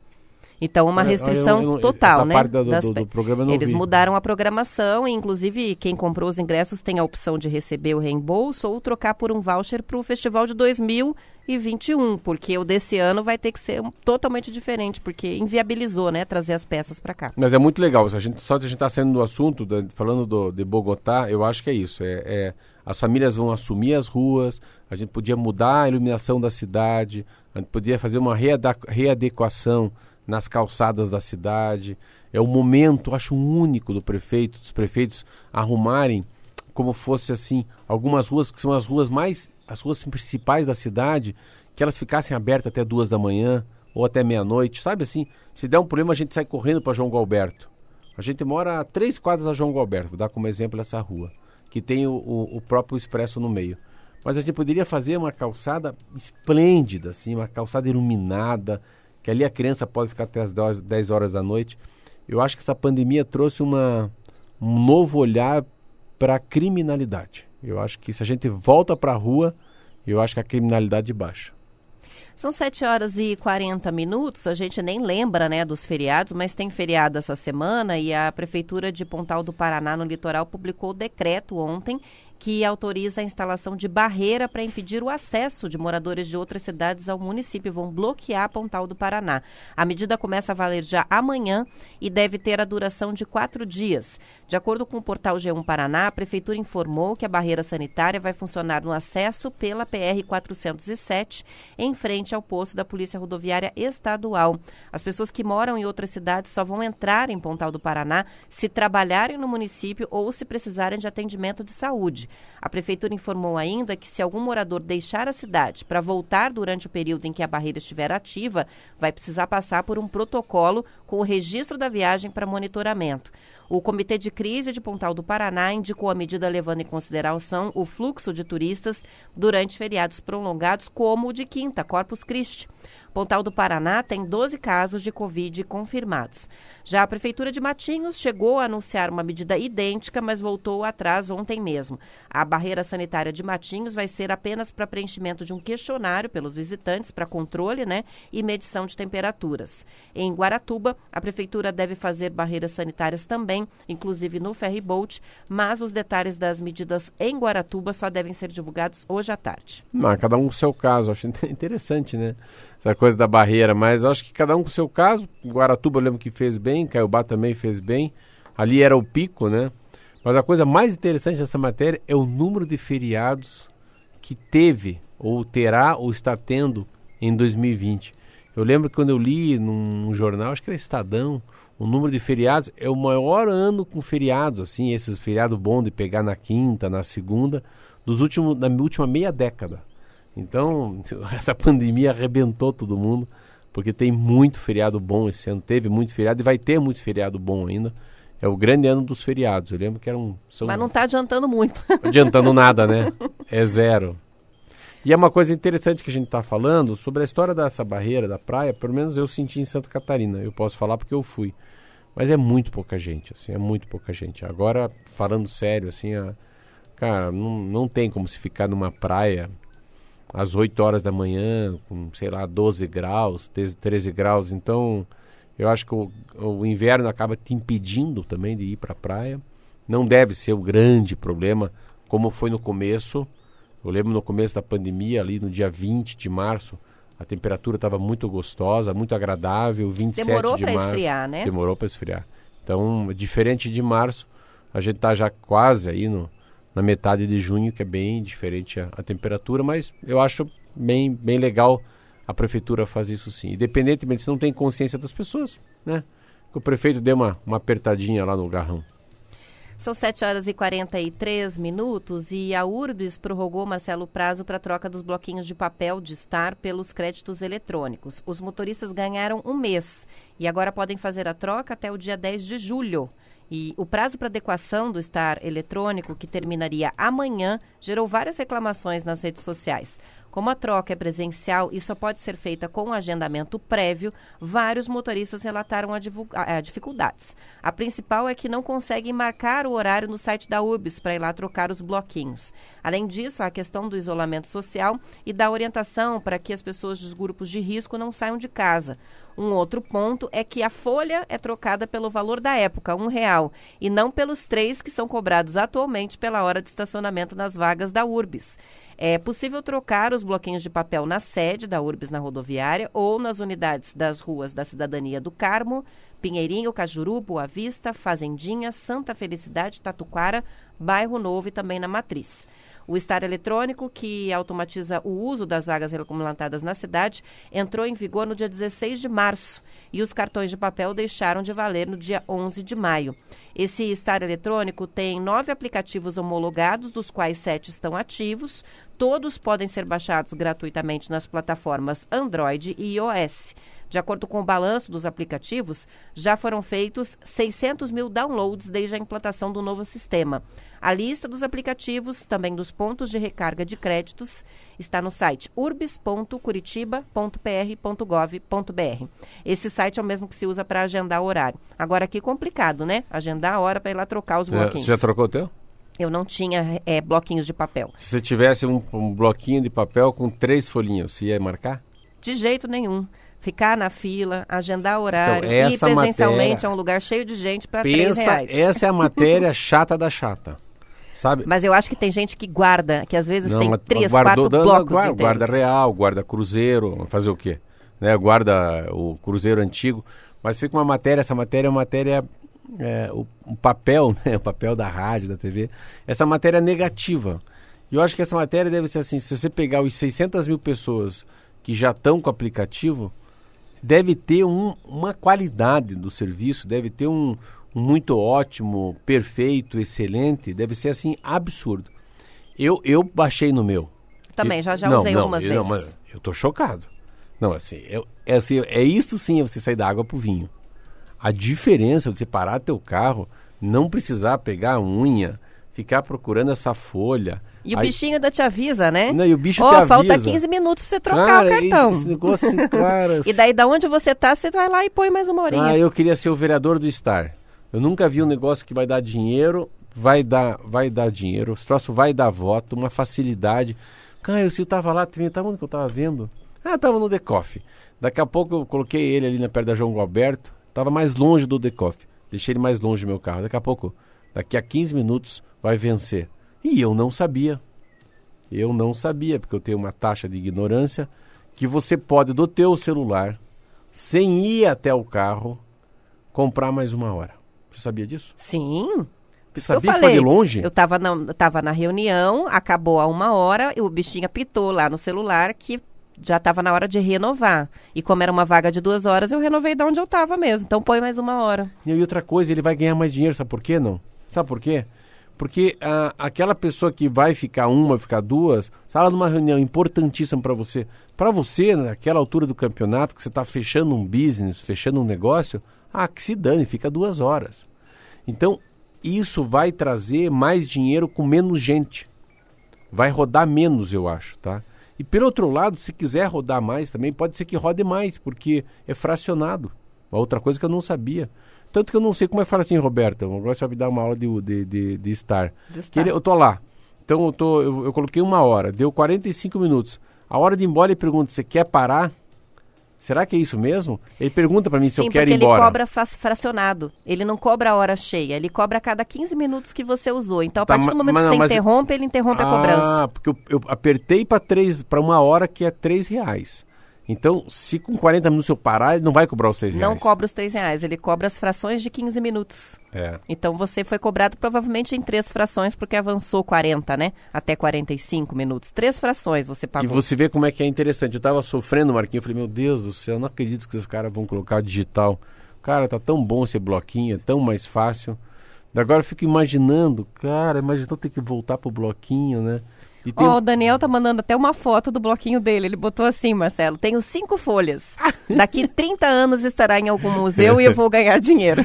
Então, uma restrição eu, eu, total, né? Do, do, do programa Eles vi. mudaram a programação e, inclusive, quem comprou os ingressos tem a opção de receber o reembolso ou trocar por um voucher para o festival de 2021, porque o desse ano vai ter que ser totalmente diferente, porque inviabilizou, né, trazer as peças para cá. Mas é muito legal. A gente, só que a gente está saindo do assunto, falando do, de Bogotá, eu acho que é isso. É, é, as famílias vão assumir as ruas, a gente podia mudar a iluminação da cidade, a gente podia fazer uma readequação nas calçadas da cidade. É o momento, acho, único do prefeito, dos prefeitos arrumarem como fosse assim algumas ruas que são as ruas mais, as ruas principais da cidade, que elas ficassem abertas até duas da manhã ou até meia-noite, sabe assim? Se der um problema a gente sai correndo para João Galberto. A gente mora a três quadras a João Galberto, vou dar como exemplo essa rua, que tem o, o próprio expresso no meio. Mas a gente poderia fazer uma calçada esplêndida, assim, uma calçada iluminada, que ali a criança pode ficar até as 10 horas da noite. Eu acho que essa pandemia trouxe uma, um novo olhar para a criminalidade. Eu acho que se a gente volta para a rua, eu acho que a criminalidade baixa. São 7 horas e 40 minutos, a gente nem lembra né, dos feriados, mas tem feriado essa semana e a Prefeitura de Pontal do Paraná, no litoral, publicou o decreto ontem que autoriza a instalação de barreira para impedir o acesso de moradores de outras cidades ao município. Vão bloquear Pontal do Paraná. A medida começa a valer já amanhã e deve ter a duração de quatro dias. De acordo com o portal G1 Paraná, a Prefeitura informou que a barreira sanitária vai funcionar no acesso pela PR 407, em frente ao posto da Polícia Rodoviária Estadual. As pessoas que moram em outras cidades só vão entrar em Pontal do Paraná se trabalharem no município ou se precisarem de atendimento de saúde. A prefeitura informou ainda que se algum morador deixar a cidade para voltar durante o período em que a barreira estiver ativa, vai precisar passar por um protocolo com o registro da viagem para monitoramento. O Comitê de Crise de Pontal do Paraná indicou a medida levando em consideração o fluxo de turistas durante feriados prolongados, como o de quinta, Corpus Christi. Pontal do Paraná tem 12 casos de Covid confirmados. Já a Prefeitura de Matinhos chegou a anunciar uma medida idêntica, mas voltou atrás ontem mesmo. A barreira sanitária de Matinhos vai ser apenas para preenchimento de um questionário pelos visitantes para controle né, e medição de temperaturas. Em Guaratuba, a Prefeitura deve fazer barreiras sanitárias também, inclusive no ferryboat, mas os detalhes das medidas em Guaratuba só devem ser divulgados hoje à tarde. Não, cada um o seu caso. Acho interessante, né? Essa coisa da barreira, mas acho que cada um com seu caso. Guaratuba eu lembro que fez bem, Caiobá também fez bem. Ali era o pico, né? Mas a coisa mais interessante dessa matéria é o número de feriados que teve, ou terá, ou está tendo em 2020. Eu lembro que quando eu li num, num jornal, acho que era Estadão, o número de feriados é o maior ano com feriados, assim, esses feriados bom de pegar na quinta, na segunda, dos últimos, da última meia década. Então, essa pandemia arrebentou todo mundo. porque tem muito feriado bom esse ano. Teve muito feriado e vai ter muito feriado bom ainda. É o grande ano dos feriados. Eu lembro que era um. São... Mas não está adiantando muito. Adiantando nada, né? É zero. E é uma coisa interessante que a gente está falando sobre a história dessa barreira da praia, pelo menos eu senti em Santa Catarina. Eu posso falar porque eu fui. Mas é muito pouca gente, assim, é muito pouca gente. Agora, falando sério, assim, a, cara, não, não tem como se ficar numa praia às 8 horas da manhã, com, sei lá, 12 graus, 13 graus. Então, eu acho que o, o inverno acaba te impedindo também de ir para a praia. Não deve ser o grande problema, como foi no começo. Eu lembro no começo da pandemia, ali no dia 20 de março, a temperatura estava muito gostosa, muito agradável, 27 Demorou de março. Demorou para esfriar, né? Demorou para esfriar. Então, diferente de março, a gente está já quase aí no, na metade de junho, que é bem diferente a, a, temperatura, mas eu acho bem, bem legal a prefeitura fazer isso sim. Independentemente se não tem consciência das pessoas, né? Que o prefeito dê uma, uma apertadinha lá no garrão. São 7 horas e 43 minutos e a Urbis prorrogou, Marcelo, prazo para troca dos bloquinhos de papel de estar pelos créditos eletrônicos. Os motoristas ganharam um mês e agora podem fazer a troca até o dia 10 de julho. E o prazo para adequação do estar eletrônico, que terminaria amanhã, gerou várias reclamações nas redes sociais. Como a troca é presencial e só pode ser feita com um agendamento prévio, vários motoristas relataram a, a dificuldades. A principal é que não conseguem marcar o horário no site da UBS para ir lá trocar os bloquinhos. Além disso, há a questão do isolamento social e da orientação para que as pessoas dos grupos de risco não saiam de casa. Um outro ponto é que a folha é trocada pelo valor da época, um real, e não pelos três que são cobrados atualmente pela hora de estacionamento nas vagas da URBS. É possível trocar os bloquinhos de papel na sede da URBS na rodoviária ou nas unidades das ruas da Cidadania do Carmo, Pinheirinho, Cajuru, Boa Vista, Fazendinha, Santa Felicidade, Tatuquara, Bairro Novo e também na Matriz. O Estar Eletrônico, que automatiza o uso das vagas regulamentadas na cidade, entrou em vigor no dia 16 de março e os cartões de papel deixaram de valer no dia 11 de maio. Esse Estar Eletrônico tem nove aplicativos homologados, dos quais sete estão ativos. Todos podem ser baixados gratuitamente nas plataformas Android e iOS. De acordo com o balanço dos aplicativos, já foram feitos 600 mil downloads desde a implantação do novo sistema. A lista dos aplicativos, também dos pontos de recarga de créditos, está no site urbis.curitiba.pr.gov.br. Esse site é o mesmo que se usa para agendar o horário. Agora aqui complicado, né? Agendar a hora para ir lá trocar os bloquinhos. Você já trocou o teu? Eu não tinha é, bloquinhos de papel. Se você tivesse um, um bloquinho de papel com três folhinhas, você ia marcar? De jeito nenhum ficar na fila, agendar horário, então, ir presencialmente matéria, a um lugar cheio de gente para três reais. Essa é a matéria chata da chata. Sabe? Mas eu acho que tem gente que guarda, que às vezes não, tem três, guardou, quatro blocos guarda, guarda real, guarda cruzeiro, fazer o quê? Né? Guarda o cruzeiro antigo. Mas fica uma matéria, essa matéria é uma matéria, é, o, o, papel, né? o papel da rádio, da TV, essa matéria é negativa. E eu acho que essa matéria deve ser assim, se você pegar os 600 mil pessoas que já estão com o aplicativo, deve ter um, uma qualidade do serviço, deve ter um, um, muito ótimo, perfeito, excelente, deve ser assim absurdo. Eu, eu baixei no meu. Também, eu, já, já não, usei não, algumas eu, vezes. Não, mas eu tô chocado. Não, assim, eu, é, assim, é isso sim é você sair da água pro vinho. A diferença de você parar teu carro, não precisar pegar a unha, ficar procurando essa folha. E o bichinho ainda te avisa, né? Não, e o bicho oh, te avisa. falta 15 minutos pra você trocar cara, o cartão. Esse negócio, cara... e daí, da onde você tá, você vai lá e põe mais uma horinha. Ah, eu queria ser o vereador do Star. Eu nunca vi um negócio que vai dar dinheiro, vai dar, vai dar dinheiro, o troço vai dar voto, uma facilidade. Cara, eu, se eu tava lá tava onde que eu tava vendo? Ah, tava no Decoff. Daqui a pouco eu coloquei ele ali na perto da João Alberto, tava mais longe do Decoff. Deixei ele mais longe do meu carro. Daqui a pouco, daqui a 15 minutos, vai vencer. E eu não sabia. Eu não sabia, porque eu tenho uma taxa de ignorância que você pode do teu celular, sem ir até o carro, comprar mais uma hora. Você sabia disso? Sim. Você sabia eu falei, que de longe? Eu estava na, tava na reunião, acabou a uma hora, e o bichinho apitou lá no celular que já estava na hora de renovar. E como era uma vaga de duas horas, eu renovei de onde eu estava mesmo. Então põe mais uma hora. E outra coisa, ele vai ganhar mais dinheiro, sabe por quê não? Sabe por quê? Porque a, aquela pessoa que vai ficar uma, vai ficar duas, sala numa reunião importantíssima para você. Para você, naquela altura do campeonato, que você está fechando um business, fechando um negócio, ah, que se dane, fica duas horas. Então, isso vai trazer mais dinheiro com menos gente. Vai rodar menos, eu acho, tá? E pelo outro lado, se quiser rodar mais também, pode ser que rode mais, porque é fracionado. Outra coisa que eu não sabia. Tanto que eu não sei como é que fala assim, Roberta. Agora você vai me dar uma aula de, de, de, de estar. De estar. Ele, eu tô lá. Então eu, tô, eu, eu, coloquei uma hora, deu 45 minutos. A hora de ir embora ele pergunta: você quer parar? Será que é isso mesmo? Ele pergunta para mim se Sim, eu quero ir embora. ele cobra fracionado. Ele não cobra a hora cheia. Ele cobra a cada 15 minutos que você usou. Então, a tá, partir do momento que você interrompe, ele interrompe ah, a cobrança. Ah, porque eu, eu apertei para uma hora que é 3 reais. Então, se com 40 minutos eu parar, ele não vai cobrar os 6 reais. Não cobra os 3 reais, ele cobra as frações de 15 minutos. É. Então você foi cobrado provavelmente em três frações, porque avançou 40, né? Até 45 minutos. Três frações você pagou. E você vê como é que é interessante. Eu tava sofrendo, Marquinhos, eu falei, meu Deus do céu, eu não acredito que esses caras vão colocar digital. Cara, tá tão bom esse bloquinho, é tão mais fácil. Agora eu fico imaginando, cara, imaginou ter que voltar pro bloquinho, né? Ó, oh, o Daniel tá mandando até uma foto do bloquinho dele. Ele botou assim, Marcelo: tenho cinco folhas. Daqui 30 anos estará em algum museu e eu vou ganhar dinheiro.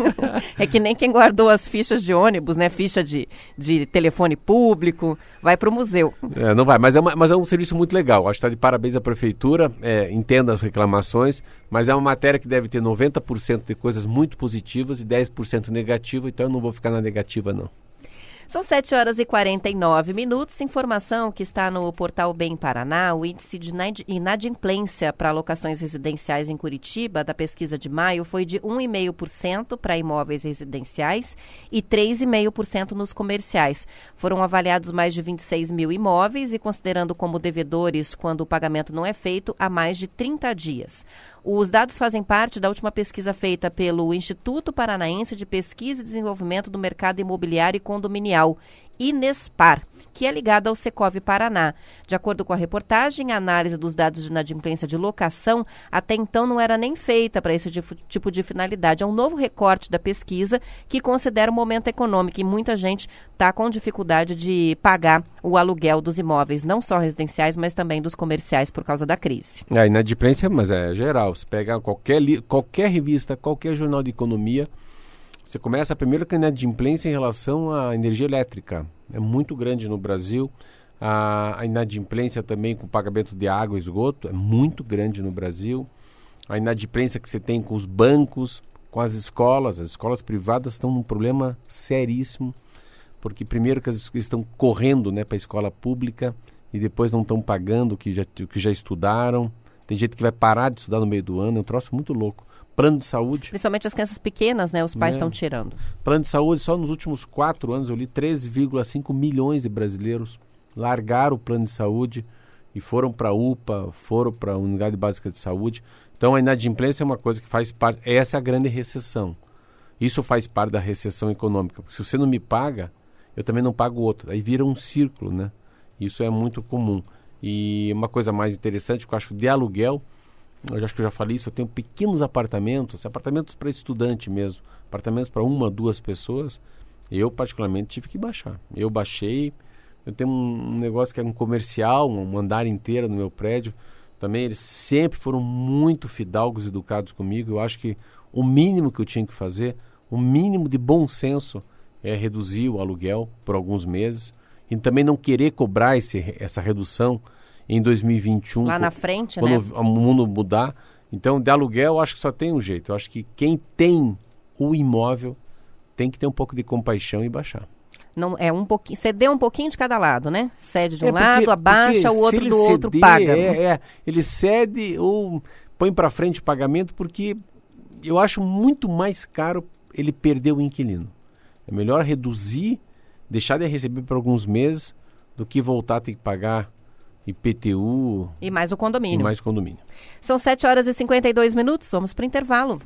é que nem quem guardou as fichas de ônibus, né? Ficha de, de telefone público, vai pro museu. É, não vai, mas é, uma, mas é um serviço muito legal. Acho que tá de parabéns à prefeitura. É, entenda as reclamações, mas é uma matéria que deve ter 90% de coisas muito positivas e 10% negativa, então eu não vou ficar na negativa, não. São 7 horas e 49 minutos. Informação que está no portal Bem Paraná, o índice de inadimplência para locações residenciais em Curitiba, da pesquisa de maio, foi de 1,5% para imóveis residenciais e 3,5% nos comerciais. Foram avaliados mais de 26 mil imóveis e considerando como devedores quando o pagamento não é feito há mais de 30 dias. Os dados fazem parte da última pesquisa feita pelo Instituto Paranaense de Pesquisa e Desenvolvimento do Mercado Imobiliário e Condominial Inespar, que é ligada ao Secov Paraná. De acordo com a reportagem, a análise dos dados de inadimplência de locação até então não era nem feita para esse tipo de finalidade. É um novo recorte da pesquisa que considera o momento econômico e muita gente está com dificuldade de pagar o aluguel dos imóveis, não só residenciais, mas também dos comerciais por causa da crise. A inadimplência, mas é geral. Se pega qualquer, qualquer revista, qualquer jornal de economia, você começa primeiro com a inadimplência em relação à energia elétrica. É muito grande no Brasil. A, inadimplência também com o pagamento de água e esgoto é muito grande no Brasil. A inadimplência que você tem com os bancos, com as escolas. As escolas privadas estão num problema seríssimo, porque primeiro que elas estão correndo né, para a escola pública e depois não estão pagando o que já, o que já estudaram. Tem gente que vai parar de estudar no meio do ano, é um troço muito louco plano de saúde. Principalmente as crianças pequenas, né? Os pais estão né? tirando. Plano de saúde, só nos últimos quatro anos eu li 13,5 milhões de brasileiros largaram o plano de saúde e foram para a UPA, foram para a Unidade Básica de Saúde. Então a inadimplência é uma coisa que faz parte, essa é a grande recessão. Isso faz parte da recessão econômica, porque se você não me paga, eu também não pago o outro. Aí vira um círculo, né? Isso é muito comum. E uma coisa mais interessante que eu acho de aluguel, eu acho que eu já falei isso, eu tenho pequenos apartamentos, apartamentos para estudante mesmo, apartamentos para uma, duas pessoas. Eu, particularmente, tive que baixar. Eu baixei, eu tenho um negócio que é um comercial, um andar inteiro no meu prédio. Também eles sempre foram muito fidalgos educados comigo. Eu acho que o mínimo que eu tinha que fazer, o mínimo de bom senso, é reduzir o aluguel por alguns meses. E também não querer cobrar esse, essa redução em 2021. Lá na frente, quando né? o mundo mudar. Então, de aluguel, eu acho que só tem um jeito. Eu acho que quem tem o imóvel tem que ter um pouco de compaixão e baixar. Não, é um pouquinho, ceder um pouquinho de cada lado, né? Cede de um é porque, lado, abaixa, o outro do ceder, outro paga. É, é, ele cede ou põe para frente o pagamento porque eu acho muito mais caro ele perder o inquilino. É melhor reduzir, deixar de receber por alguns meses do que voltar a ter que pagar IPTU. E mais o condomínio. E mais condomínio. São 7 horas e 52 minutos, vamos para o intervalo.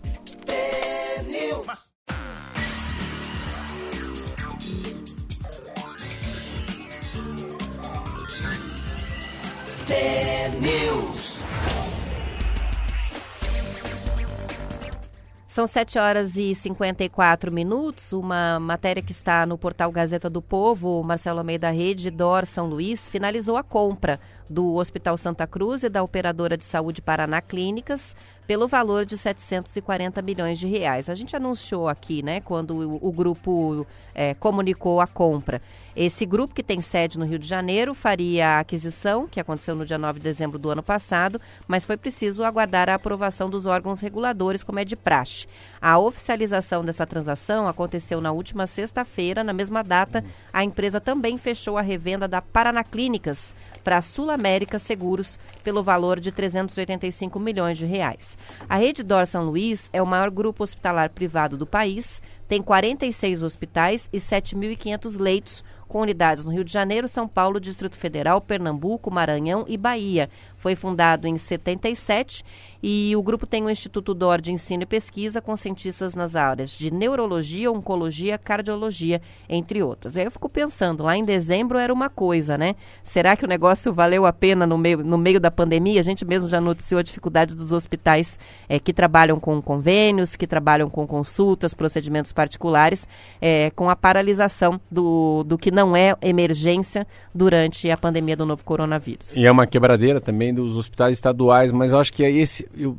São 7 horas e 54 minutos. Uma matéria que está no portal Gazeta do Povo, Marcelo Almeida Rede, Dor São Luís, finalizou a compra do Hospital Santa Cruz e da Operadora de Saúde Paraná Clínicas pelo valor de 740 milhões de reais. A gente anunciou aqui, né, quando o, o grupo é, comunicou a compra. Esse grupo, que tem sede no Rio de Janeiro, faria a aquisição, que aconteceu no dia 9 de dezembro do ano passado, mas foi preciso aguardar a aprovação dos órgãos reguladores, como é de praxe. A oficialização dessa transação aconteceu na última sexta-feira. Na mesma data, a empresa também fechou a revenda da Paraná Clínicas para a Sul América Seguros pelo valor de 385 milhões de reais. A Rede Dor São Luís é o maior grupo hospitalar privado do país, tem 46 hospitais e 7.500 leitos, com unidades no Rio de Janeiro, São Paulo, Distrito Federal, Pernambuco, Maranhão e Bahia. Foi fundado em 77 e o grupo tem o Instituto DOR de Ensino e Pesquisa com cientistas nas áreas de neurologia, oncologia, cardiologia, entre outras. Aí eu fico pensando, lá em dezembro era uma coisa, né? Será que o negócio valeu a pena no meio, no meio da pandemia? A gente mesmo já noticiou a dificuldade dos hospitais é, que trabalham com convênios, que trabalham com consultas, procedimentos particulares, é, com a paralisação do, do que não é emergência durante a pandemia do novo coronavírus. E é uma quebradeira também dos hospitais estaduais, mas eu acho que é esse, eu,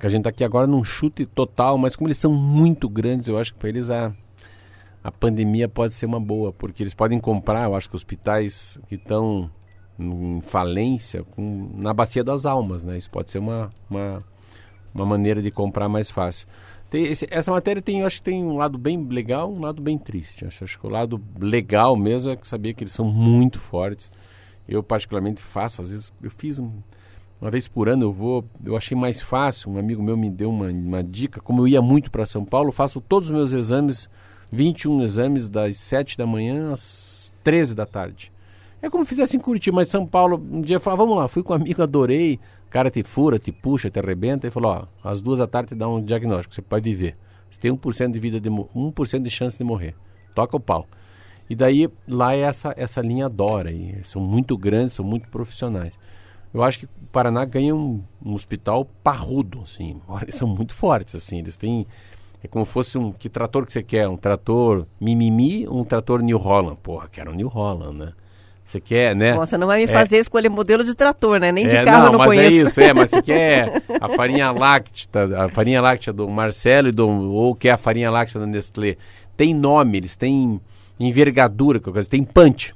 a gente está aqui agora num chute total, mas como eles são muito grandes, eu acho que para eles a, a pandemia pode ser uma boa, porque eles podem comprar, eu acho que hospitais que estão em falência com, na bacia das almas, né? Isso pode ser uma, uma, uma maneira de comprar mais fácil. Esse, essa matéria tem, eu acho que tem um lado bem legal, um lado bem triste. Acho, acho que o lado legal mesmo é que saber que eles são muito fortes eu particularmente faço, às vezes eu fiz um, uma vez por ano eu vou, eu achei mais fácil, um amigo meu me deu uma, uma dica, como eu ia muito para São Paulo, faço todos os meus exames, 21 exames das 7 da manhã às 13 da tarde. É como fizesse em Curitiba, mas São Paulo, um dia eu falei, ah, vamos lá, fui com um amigo, adorei, o cara te fura, te puxa, te arrebenta, e falou, ó, às duas da tarde te dá um diagnóstico, você pode viver. Você tem 1% de vida de 1% de chance de morrer. Toca o pau. E daí lá é essa, essa linha Dora, e são muito grandes, são muito profissionais. Eu acho que o Paraná ganha um, um hospital parrudo, assim, eles são muito fortes, assim, eles têm é como fosse um que trator que você quer, um trator mimimi, um trator New Holland. Porra, quero um New Holland, né? Você quer, né? Você não vai me fazer é, escolher modelo de trator, né? Nem de é, carro não, eu não mas é conheço. é isso, é, mas você quer a farinha láctea, a farinha láctea do Marcelo e do, ou quer a farinha láctea da Nestlé. Tem nome, eles têm envergadura, tem punch.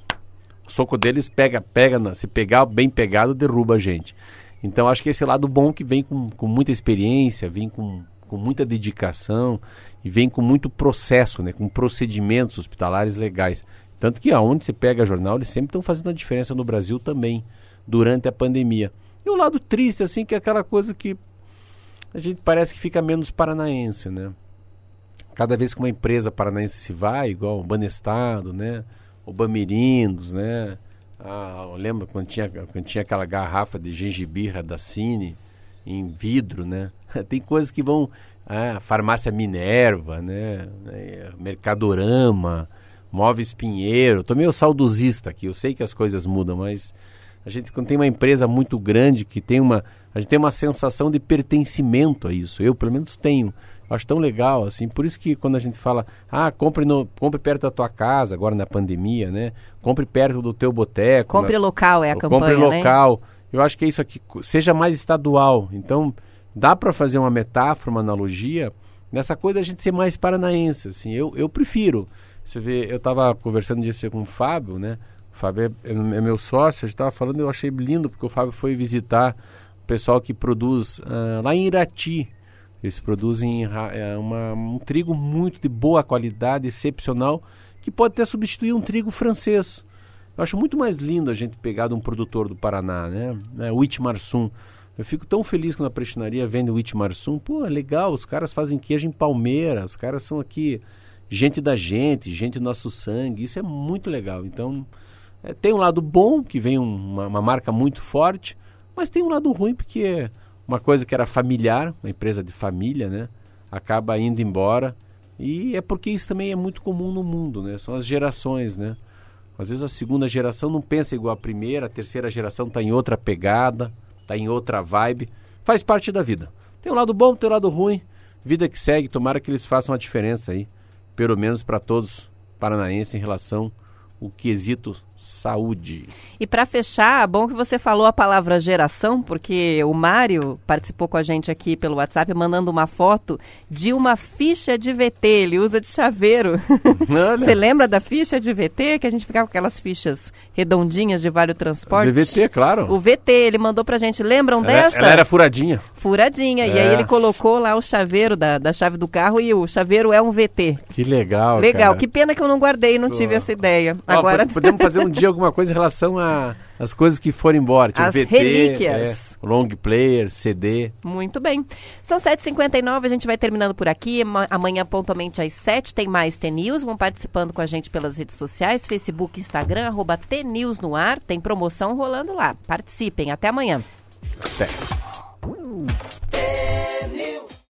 O soco deles pega, pega, se pegar bem pegado, derruba a gente. Então acho que esse lado bom que vem com, com muita experiência, vem com, com muita dedicação e vem com muito processo, né, com procedimentos hospitalares legais. Tanto que aonde você pega jornal, eles sempre estão fazendo a diferença no Brasil também, durante a pandemia. E o lado triste, assim, que é aquela coisa que a gente parece que fica menos paranaense, né? Cada vez que uma empresa paranaense se vai, igual o Banestado, né? O Bamirindos, né? Ah, lembra quando tinha, quando tinha aquela garrafa de gengibirra da Cine em vidro, né? Tem coisas que vão... Ah, farmácia Minerva, né? Mercadorama, Móveis Pinheiro. Tô meio saudosista aqui, eu sei que as coisas mudam, mas a gente quando tem uma empresa muito grande que tem uma... A gente tem uma sensação de pertencimento a isso. Eu, pelo menos, tenho. Acho tão legal, assim. Por isso que quando a gente fala, ah, compre, no, compre perto da tua casa, agora na pandemia, né? Compre perto do teu boteco. Compre na, local é a campanha, Compre né? local. Eu acho que é isso aqui, seja mais estadual. Então, dá para fazer uma metáfora, uma analogia, nessa coisa da gente ser mais paranaense, assim. Eu, eu prefiro. Você vê, eu estava conversando disso com o Fábio, né? O Fábio é, é meu sócio, a gente estava falando, eu achei lindo, porque o Fábio foi visitar o pessoal que produz uh, lá em Irati, eles produzem é, uma, um trigo muito de boa qualidade, excepcional, que pode até substituir um trigo francês. Eu acho muito mais lindo a gente pegar de um produtor do Paraná, né? É, o Itmarsum. Eu fico tão feliz quando a prestinaria vende o Itmarsum. Pô, é legal, os caras fazem queijo em Palmeira, os caras são aqui gente da gente, gente do nosso sangue. Isso é muito legal. Então, é, tem um lado bom, que vem um, uma, uma marca muito forte, mas tem um lado ruim, porque uma coisa que era familiar, uma empresa de família, né? Acaba indo embora. E é porque isso também é muito comum no mundo, né? São as gerações, né? Às vezes a segunda geração não pensa igual a primeira, a terceira geração está em outra pegada, está em outra vibe. Faz parte da vida. Tem um lado bom, tem um lado ruim. vida que segue, tomara que eles façam a diferença aí, pelo menos para todos paranaenses em relação o quesito saúde. E para fechar, bom que você falou a palavra geração, porque o Mário participou com a gente aqui pelo WhatsApp mandando uma foto de uma ficha de VT, ele usa de chaveiro. você lembra da ficha de VT que a gente ficava com aquelas fichas redondinhas de Vale Transporte? VT, claro. O VT, ele mandou pra gente, lembram ela, dessa? Ela era furadinha. Furadinha, é. e aí ele colocou lá o chaveiro da, da chave do carro e o chaveiro é um VT. Que legal, Legal, cara. que pena que eu não guardei e não Pô. tive essa ideia. Agora podemos fazer um Dia alguma coisa em relação às coisas que foram embora. Tipo, As VT, relíquias. É, long player, CD. Muito bem. São 7h59, a gente vai terminando por aqui. Amanhã, pontualmente, às 7 tem mais TNews. Vão participando com a gente pelas redes sociais, Facebook, Instagram, arroba no ar. Tem promoção rolando lá. Participem. Até amanhã. Até.